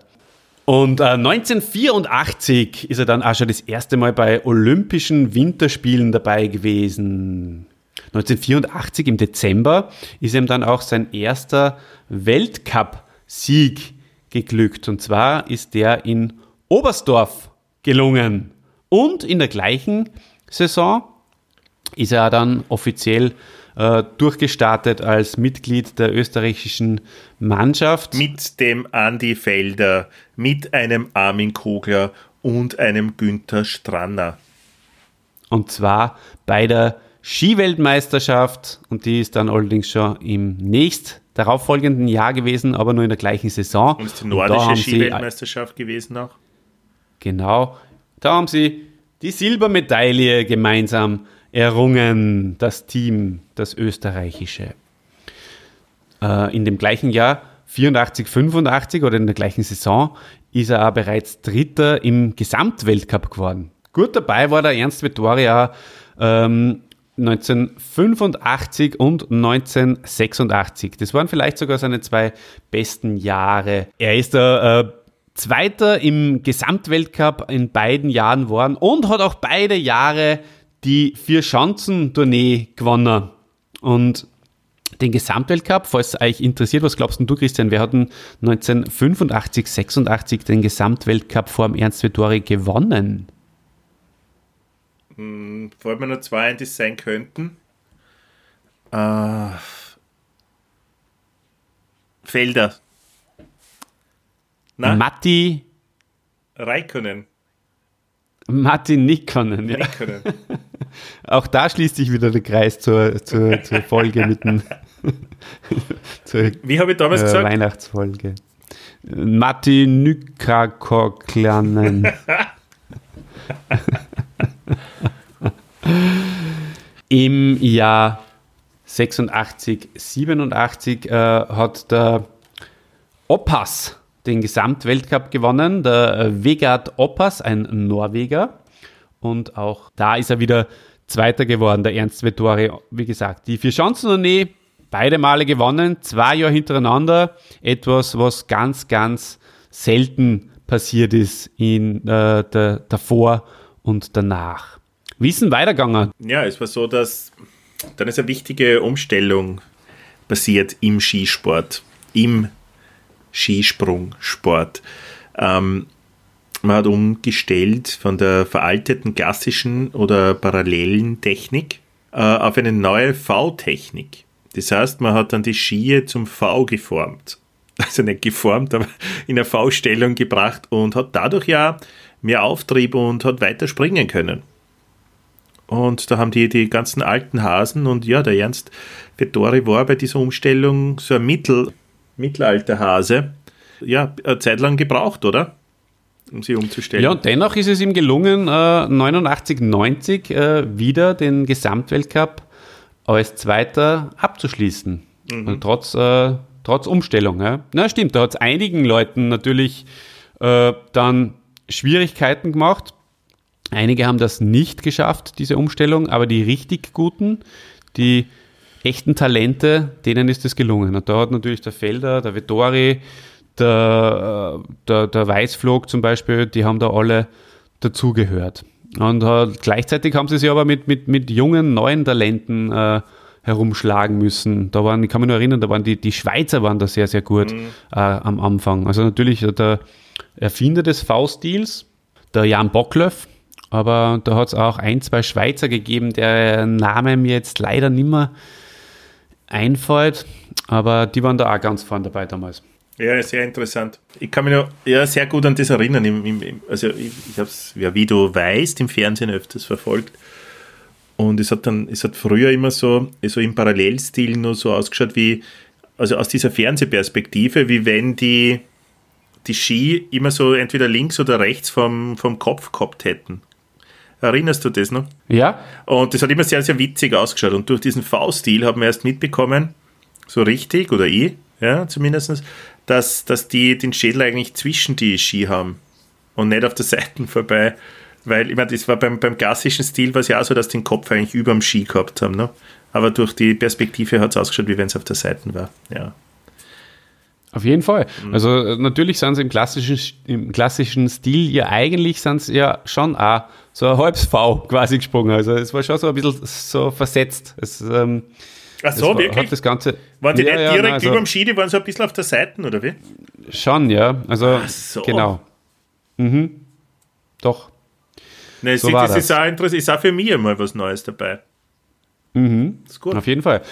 Und äh, 1984 ist er dann auch schon das erste Mal bei Olympischen Winterspielen dabei gewesen. 1984 im Dezember ist ihm dann auch sein erster Weltcup-Sieg geglückt. Und zwar ist der in Oberstdorf gelungen. Und in der gleichen Saison ist er dann offiziell äh, durchgestartet als Mitglied der österreichischen Mannschaft. Mit dem Andi Felder, mit einem Armin Kogler und einem Günther Stranner. Und zwar bei der Skiweltmeisterschaft. Und die ist dann allerdings schon im nächst darauffolgenden Jahr gewesen, aber nur in der gleichen Saison. Und ist die nordische sie- Skiweltmeisterschaft gewesen auch. Genau. Da haben sie die Silbermedaille gemeinsam errungen, das Team, das österreichische. Äh, in dem gleichen Jahr, 84, 85 oder in der gleichen Saison, ist er auch bereits Dritter im Gesamtweltcup geworden. Gut dabei war der Ernst Vettoria ähm, 1985 und 1986. Das waren vielleicht sogar seine zwei besten Jahre. Er ist der äh, Zweiter im Gesamtweltcup in beiden Jahren geworden und hat auch beide Jahre die Vier-Schanzen-Tournee gewonnen. Und den Gesamtweltcup, falls es euch interessiert, was glaubst du, Christian, wer hat denn 1985, 86 den Gesamtweltcup vor dem Ernst Vettori gewonnen? Fällt mir nur zwei ein, die es sein könnten. Äh, Felder. Na, Matti, Raikkonen. Matti Nikkonen. Ja. Raikkonen. [laughs] Auch da schließt sich wieder der Kreis zur, zur, zur Folge mit dem [laughs] zur Wie habe ich damals äh, gesagt? Weihnachtsfolge. Matti Nykakoklanen. [laughs] Im Jahr 86, 87 äh, hat der Oppas den Gesamtweltcup gewonnen, der äh, Vegard Oppas, ein Norweger. Und auch da ist er wieder Zweiter geworden, der Ernst Vettori. Wie gesagt, die vier Chancen beide Male gewonnen, zwei Jahre hintereinander. Etwas, was ganz, ganz selten passiert ist in äh, der, davor und danach. Wie ist denn weitergegangen? Ja, es war so, dass dann ist eine wichtige Umstellung passiert im Skisport, im Skisprungsport. Ähm, man hat umgestellt von der veralteten klassischen oder parallelen Technik äh, auf eine neue V-Technik. Das heißt, man hat dann die Skier zum V geformt. [laughs] Also nicht geformt, aber in eine V-Stellung gebracht und hat dadurch ja mehr Auftrieb und hat weiter springen können. Und da haben die die ganzen alten Hasen und ja, der Ernst Vettori war bei dieser Umstellung so ein Mittel, Mittelalterhase. Ja, eine Zeit lang gebraucht, oder? Um sie umzustellen. Ja, und dennoch ist es ihm gelungen, äh, 89, 90 äh, wieder den Gesamtweltcup als Zweiter abzuschließen. Also trotz, äh, trotz Umstellung. Ja. Na, stimmt, da hat es einigen Leuten natürlich äh, dann Schwierigkeiten gemacht. Einige haben das nicht geschafft, diese Umstellung, aber die richtig guten, die echten Talente, denen ist es gelungen. Und da hat natürlich der Felder, der Vettori, der, äh, der, der Weißflog zum Beispiel, die haben da alle dazugehört. Und äh, gleichzeitig haben sie sich aber mit, mit, mit jungen, neuen Talenten äh, herumschlagen müssen. Da waren, ich kann mich nur erinnern, da waren die, die Schweizer waren da sehr, sehr gut äh, am Anfang. Also natürlich der Erfinder des V-Stils, der Jan Bocklöff, aber da hat es auch ein, zwei Schweizer gegeben, der Name mir jetzt leider nicht mehr einfällt, aber die waren da auch ganz vorne dabei damals. Ja, sehr interessant. Ich kann mich noch ja, sehr gut an das erinnern. Im, im, also ich, ich habe es, ja, wie du weißt, im Fernsehen öfters verfolgt. Und es hat dann, es hat früher immer so, so im Parallelstil nur so ausgeschaut wie, also aus dieser Fernsehperspektive, wie wenn die, die Ski immer so entweder links oder rechts vom, vom Kopf gehabt hätten. Erinnerst du das noch? Ja. Und das hat immer sehr, sehr witzig ausgeschaut. Und durch diesen V-Stil haben wir erst mitbekommen, so richtig, oder ich, ja, zumindest, dass, dass die den Schädel eigentlich zwischen die Ski haben und nicht auf der Seite vorbei. Weil, ich meine, das war beim, beim klassischen Stil war es ja auch so, dass die den Kopf eigentlich über dem Ski gehabt haben. Ne? Aber durch die Perspektive hat es ausgeschaut, wie wenn es auf der Seite war. Ja. Auf jeden Fall. Also äh, natürlich sind sie im klassischen, im klassischen Stil ja eigentlich sind sie ja schon auch so ein halbes V quasi gesprungen. Also es war schon so ein bisschen so versetzt. Es, ähm, Ach so, war, wirklich? Das Ganze, Waren die Ja, nicht ja, direkt nein, also- über dem Ski, die waren so ein bisschen auf der Seite, oder wie? Schon, ja. Also Ach so. genau. Mhm. Doch. Nein, So das, das. Ist, auch interessant, ist auch für mich mal was Neues dabei. Mhm. Ist gut. Auf jeden Fall.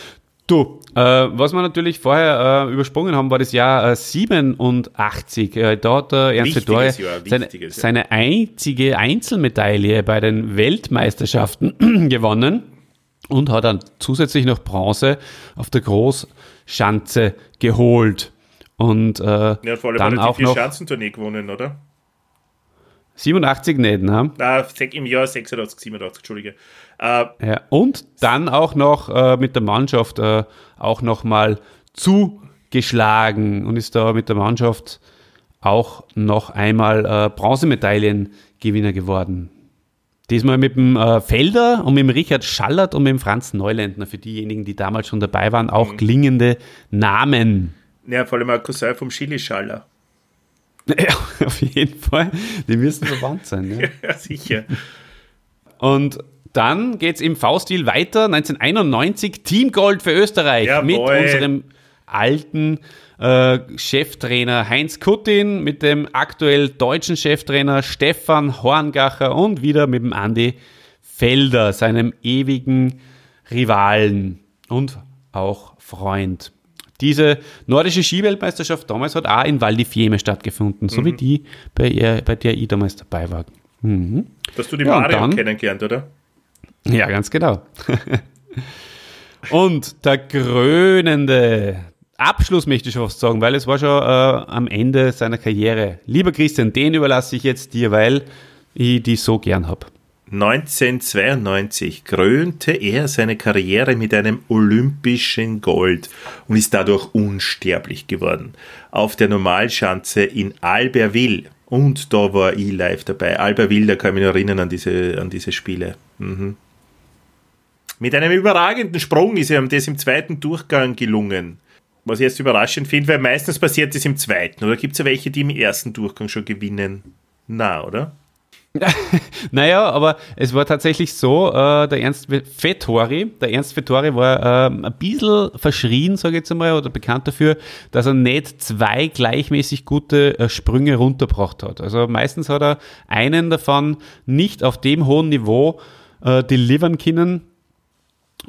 Du, äh, was wir natürlich vorher äh, übersprungen haben, war das Jahr äh, 87. Äh, da hat der Ernst Jahr, seine, Jahr. seine einzige Einzelmedaille bei den Weltmeisterschaften [clears throat] gewonnen und hat dann zusätzlich noch Bronze auf der Großschanze geholt. Und äh, Ja, vor allem dann hat er auch noch Schanzentournee gewonnen, oder? 87 nicht, ne? Sech- im Jahr 86, 87, Entschuldige. Äh, Ja, und dann auch noch äh, mit der Mannschaft äh, auch noch mal zugeschlagen und ist da mit der Mannschaft auch noch einmal äh, Bronzemedaillengewinner geworden. Diesmal mit dem äh, Felder und mit dem Richard Schallert und mit dem Franz Neuländner, für diejenigen, die damals schon dabei waren, auch klingende Namen. ja, vor allem auch Cousin vom Chilischaller. [laughs] Ja, auf jeden Fall. Die müssen verwandt sein. Ne? [laughs] Ja, sicher. Und dann geht's im V-Stil weiter. 1991 Team Gold für Österreich Jawohl. mit unserem alten äh, Cheftrainer Heinz Kuttin, mit dem aktuell deutschen Cheftrainer Stefan Horngacher und wieder mit dem Andi Felder, seinem ewigen Rivalen und auch Freund. Diese nordische Skiweltmeisterschaft damals hat auch in Val di Fiemme stattgefunden, so wie die, bei, ihr, bei der ich damals dabei war. Mhm. Hast du die Ja, Mario dann- kennengelernt, oder? Ja, ganz genau. [laughs] Und der krönende Abschluss möchte ich schon fast sagen, weil es war schon äh, am Ende seiner Karriere. Lieber Christian, den überlasse ich jetzt dir, weil ich die so gern habe. 1992 krönte er seine Karriere mit einem olympischen Gold und ist dadurch unsterblich geworden. Auf der Normalschanze in Albertville. Und da war ich live dabei. Albertville, da kann ich mich noch erinnern an diese, an diese Spiele. Mhm. Mit einem überragenden Sprung ist ihm das im zweiten Durchgang gelungen. Was ich jetzt überraschend finde, weil meistens passiert das im zweiten. Oder gibt es ja welche, die im ersten Durchgang schon gewinnen? Na, oder? [laughs] Naja, aber es war tatsächlich so, äh, der Ernst Vettori, der Ernst Vettori war ähm, ein bisschen verschrien, sage ich jetzt einmal, oder bekannt dafür, dass er nicht zwei gleichmäßig gute äh, Sprünge runtergebracht hat. Also meistens hat er einen davon nicht auf dem hohen Niveau äh, delivern können,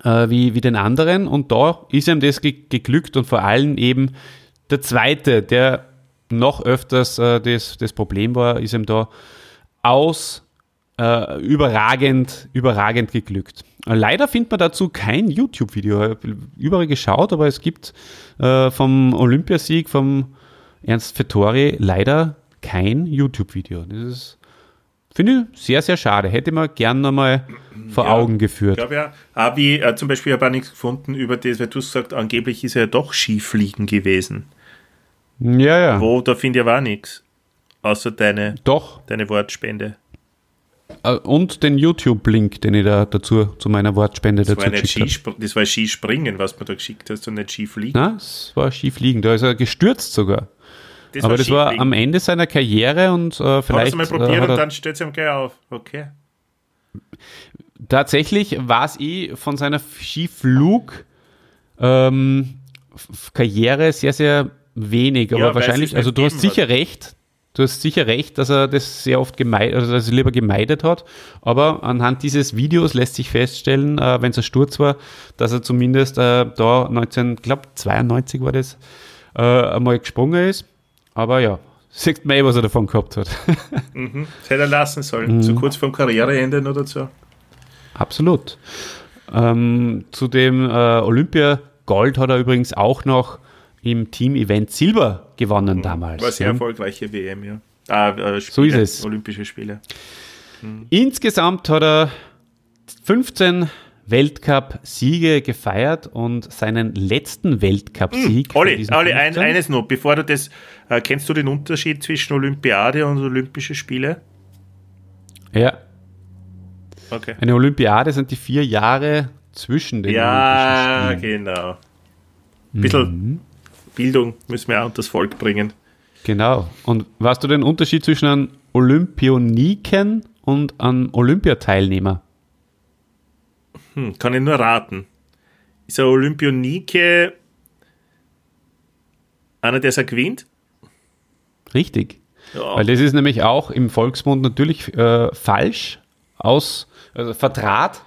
äh, wie, wie den anderen. Und da ist ihm das ge geglückt und vor allem eben der zweite, der noch öfters äh, das, das Problem war, ist ihm da aus äh, überragend, überragend geglückt. Leider findet man dazu kein YouTube-Video. Ich habe überall geschaut, aber es gibt äh, vom Olympiasieg vom Ernst Vettori leider kein YouTube-Video. Das ist, finde ich, sehr, sehr schade. Hätte man gern nochmal vor Ja, Augen Ich geführt. glaube ja. Wie, äh, zum Beispiel habe ich nichts gefunden über das, weil du hast gesagt, angeblich ist er ja doch Skifliegen gewesen. Ja, ja. Wo, da finde ich aber auch nichts. Außer deine, Doch. deine Wortspende. Äh, Und den YouTube-Link, den ich da dazu zu meiner Wortspende Das dazu war, geschickt habe. Das war Skispringen, was du da geschickt hast und nicht Skifliegen. Na, es war Skifliegen. Da ist er gestürzt sogar. Das Aber das war am Ende seiner Karriere und äh, Hast vielleicht du mal äh, probiert hat und er, dann stellt es ihm gleich auf. Okay. tatsächlich war es eh von seiner Skiflug ähm, Karriere sehr, sehr wenig. Aber Ja, wahrscheinlich, also du hast sicher recht, Du hast sicher recht, dass er das sehr oft gemeidet, also dass er lieber gemeidet hat. Aber anhand dieses Videos lässt sich feststellen, äh, wenn es ein Sturz war, dass er zumindest äh, da 19, ich glaube 92 war das, äh, einmal gesprungen ist. Aber ja, sieht man eh, was er davon gehabt hat. [laughs] Mhm. Das hätte er lassen sollen. So kurz vorm Karriereende oder so. Absolut. Ähm, zu dem äh, Olympia Gold hat er übrigens auch noch im Team-Event Silber gewonnen damals. War sehr ja. erfolgreiche WM, ja. Ah, äh, Spiele, So ist es. Olympische Spiele. Insgesamt hat er 15 Weltcup-Siege gefeiert und seinen letzten Weltcup-Sieg. von Olli, Olli ein, 15 eines noch, bevor du das, äh, kennst du den Unterschied zwischen Olympiade und Olympische Spiele? Ja, Okay. eine Olympiade sind die vier Jahre zwischen den Ja, Olympischen Spielen. genau. Ein bisschen Mhm. Bildung müssen wir auch unter das Volk bringen. Genau. Und weißt du den Unterschied zwischen einem Olympioniken und einem Olympiateilnehmer? Hm, kann ich nur raten. Ist ein Olympionike einer, der es gewinnt? Richtig. Ja. Weil das ist nämlich auch im Volksmund natürlich äh, falsch aus, also vertrat,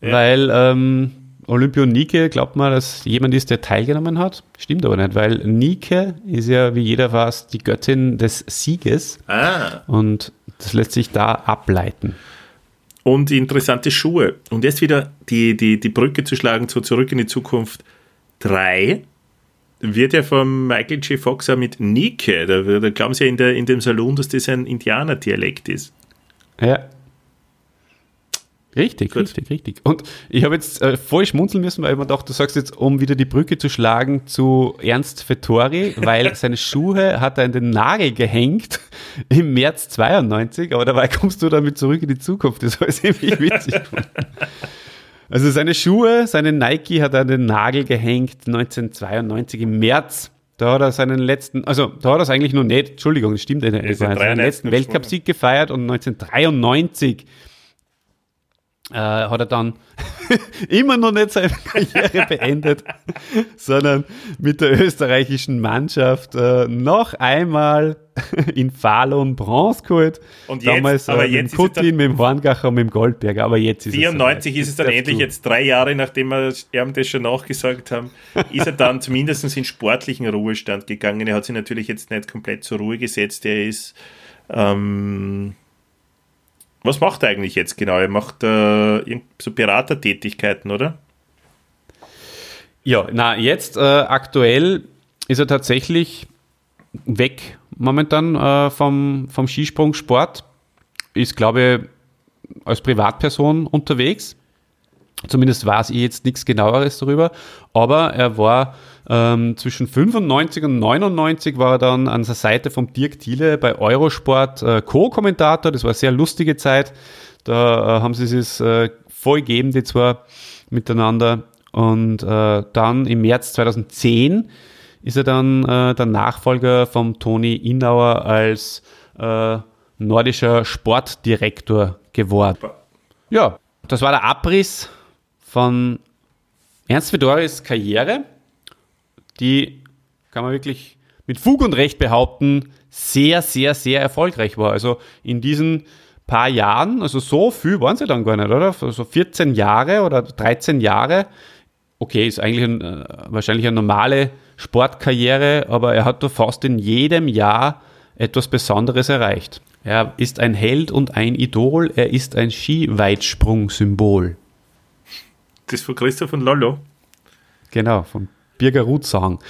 weil ähm, Olympionike glaubt man, dass jemand ist, der teilgenommen hat. Stimmt aber nicht, weil Nike ist ja, wie jeder weiß, die Göttin des Sieges Ah, und das lässt sich da ableiten. und interessante Schuhe. Und jetzt wieder die, die, die Brücke zu schlagen zu Zurück in die Zukunft 3 wird ja von Michael J. Fox auch mit Nike, da, da glauben sie ja in, der, in dem Salon, dass das ein Indianerdialekt ist. Ja. Richtig, Gut. richtig, richtig. Und ich habe jetzt äh, voll schmunzeln müssen, weil ich mir dachte, du sagst jetzt, um wieder die Brücke zu schlagen zu Ernst Vettori, weil [laughs] seine Schuhe hat er in den Nagel gehängt im März 92, aber dabei kommst du damit zurück in die Zukunft. Das war [laughs] ziemlich witzig. gefunden. also seine Schuhe, seine Nike hat er an den Nagel gehängt 1992 im März. Da hat er seinen letzten, also da hat er es eigentlich noch nicht, Entschuldigung, das stimmt nicht, er hat seinen 93 letzten Weltcupsieg gefeiert und 1993 äh, hat er dann [laughs] immer noch nicht seine [laughs] Karriere beendet, sondern mit der österreichischen Mannschaft äh, noch einmal [laughs] in Falun Bronze geholt. Und jetzt- Damals aber äh, mit jetzt es Putin, mit dem Horngacher und mit dem Goldberger, aber jetzt ist 94 es ist es dann endlich, jetzt drei Jahre nachdem wir ihm das schon nachgesagt haben, ist er dann zumindest in sportlichen Ruhestand gegangen. Er hat sich natürlich jetzt nicht komplett zur Ruhe gesetzt. Er ist. Ähm, was macht er eigentlich jetzt genau? Er macht äh, so Beratertätigkeiten, oder? Ja, na, jetzt äh, aktuell ist er tatsächlich weg momentan äh, vom, vom Skisprungsport. Ist, glaube ich, als Privatperson unterwegs. Zumindest weiß ich jetzt nichts genaueres darüber. Aber er war ähm, zwischen 95 und 99 war er dann an der Seite von Dirk Thiele bei Eurosport äh, Co-Kommentator. Das war eine sehr lustige Zeit. Da äh, haben sie es äh, voll gegeben, die zwei miteinander. Und äh, dann im März 2010 ist er dann äh, der Nachfolger von Toni Innauer als äh, nordischer Sportdirektor geworden. Ja, das war der Abriss von Ernst Fedoris Karriere, die, kann man wirklich mit Fug und Recht behaupten, sehr, sehr, sehr erfolgreich war. Also in diesen paar Jahren, also so viel waren sie dann gar nicht, oder? So 14 Jahre oder 13 Jahre. Okay, ist eigentlich ein, äh, wahrscheinlich eine normale Sportkarriere, aber er hat da fast in jedem Jahr etwas Besonderes erreicht. Er ist ein Held und ein Idol, er ist ein Skiweitsprung-Symbol. Das von Christoph und Lollo. Genau, von Birger Rutzang.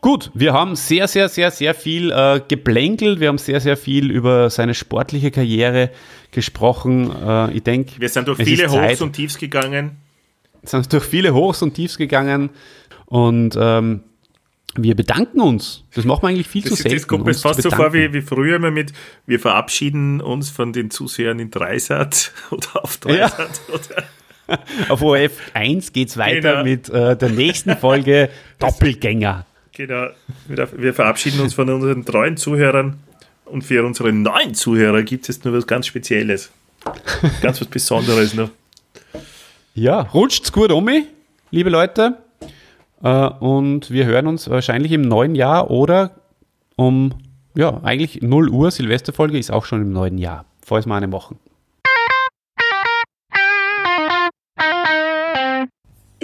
Gut, wir haben sehr, sehr, sehr, sehr viel äh, geblänkelt. Wir haben sehr, sehr viel über seine sportliche Karriere gesprochen. Äh, ich denke, Wir sind durch viele. Hochs und Tiefs gegangen. sind durch viele Hochs und Tiefs gegangen und ähm, wir bedanken uns. Das machen wir eigentlich viel Das, zu selten. das kommt mir fast so vor wie, wie früher immer mit, wir verabschieden uns von den Zusehern in Dreisat [laughs] oder auf Ja. Dreisat. Oder [laughs] Auf OF 1 geht's weiter Genau. mit äh, der nächsten [laughs] Folge Doppelgänger. Genau. Wir wir verabschieden uns von unseren treuen Zuhörern und für unsere neuen Zuhörer gibt es nur was ganz Spezielles. Ganz was Besonderes noch. Ja, rutscht's gut um, mich, liebe Leute. Äh, und wir hören uns wahrscheinlich im neuen Jahr oder um ja, eigentlich 0 Uhr Silvesterfolge ist auch schon im neuen Jahr. Falls wir eine machen.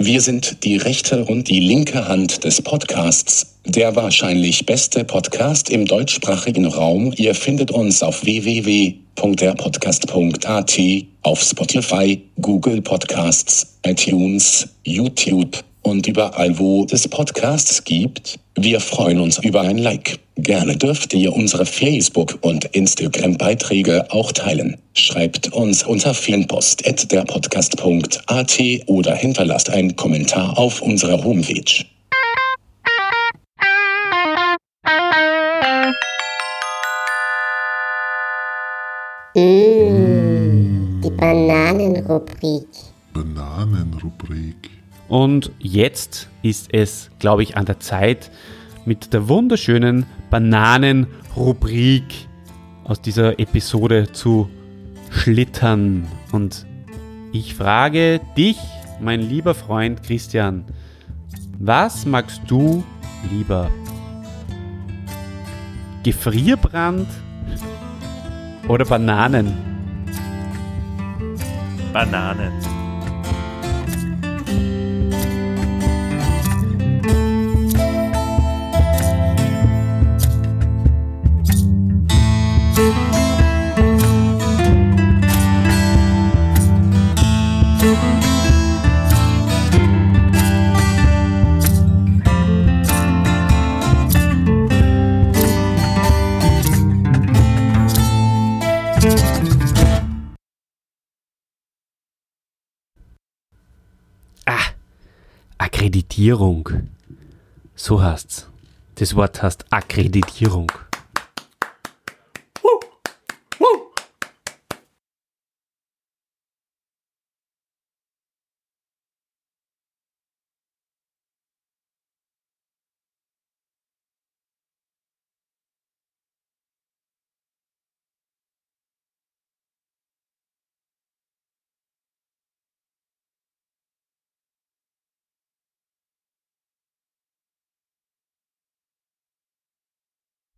Wir sind die rechte und die linke Hand des Podcasts, der wahrscheinlich beste Podcast im deutschsprachigen Raum. Ihr findet uns auf www.derpodcast.at, auf Spotify, Google Podcasts, iTunes, YouTube und überall, wo es Podcasts gibt. Wir freuen uns über ein Like. Gerne dürft ihr unsere Facebook- und Instagram-Beiträge auch teilen. Schreibt uns unter fanpost.derpodcast.at oder hinterlasst einen Kommentar auf unserer Homepage. Mmh, die Bananenrubrik. Bananenrubrik. Und jetzt ist es, glaube ich, an der Zeit, mit der wunderschönen Bananenrubrik aus dieser Episode zu schlittern. Und ich frage dich, mein lieber Freund Christian, was magst du lieber? Gefrierbrand oder Bananen? Bananen. Akkreditierung. So heißt's. Das Wort heißt Akkreditierung.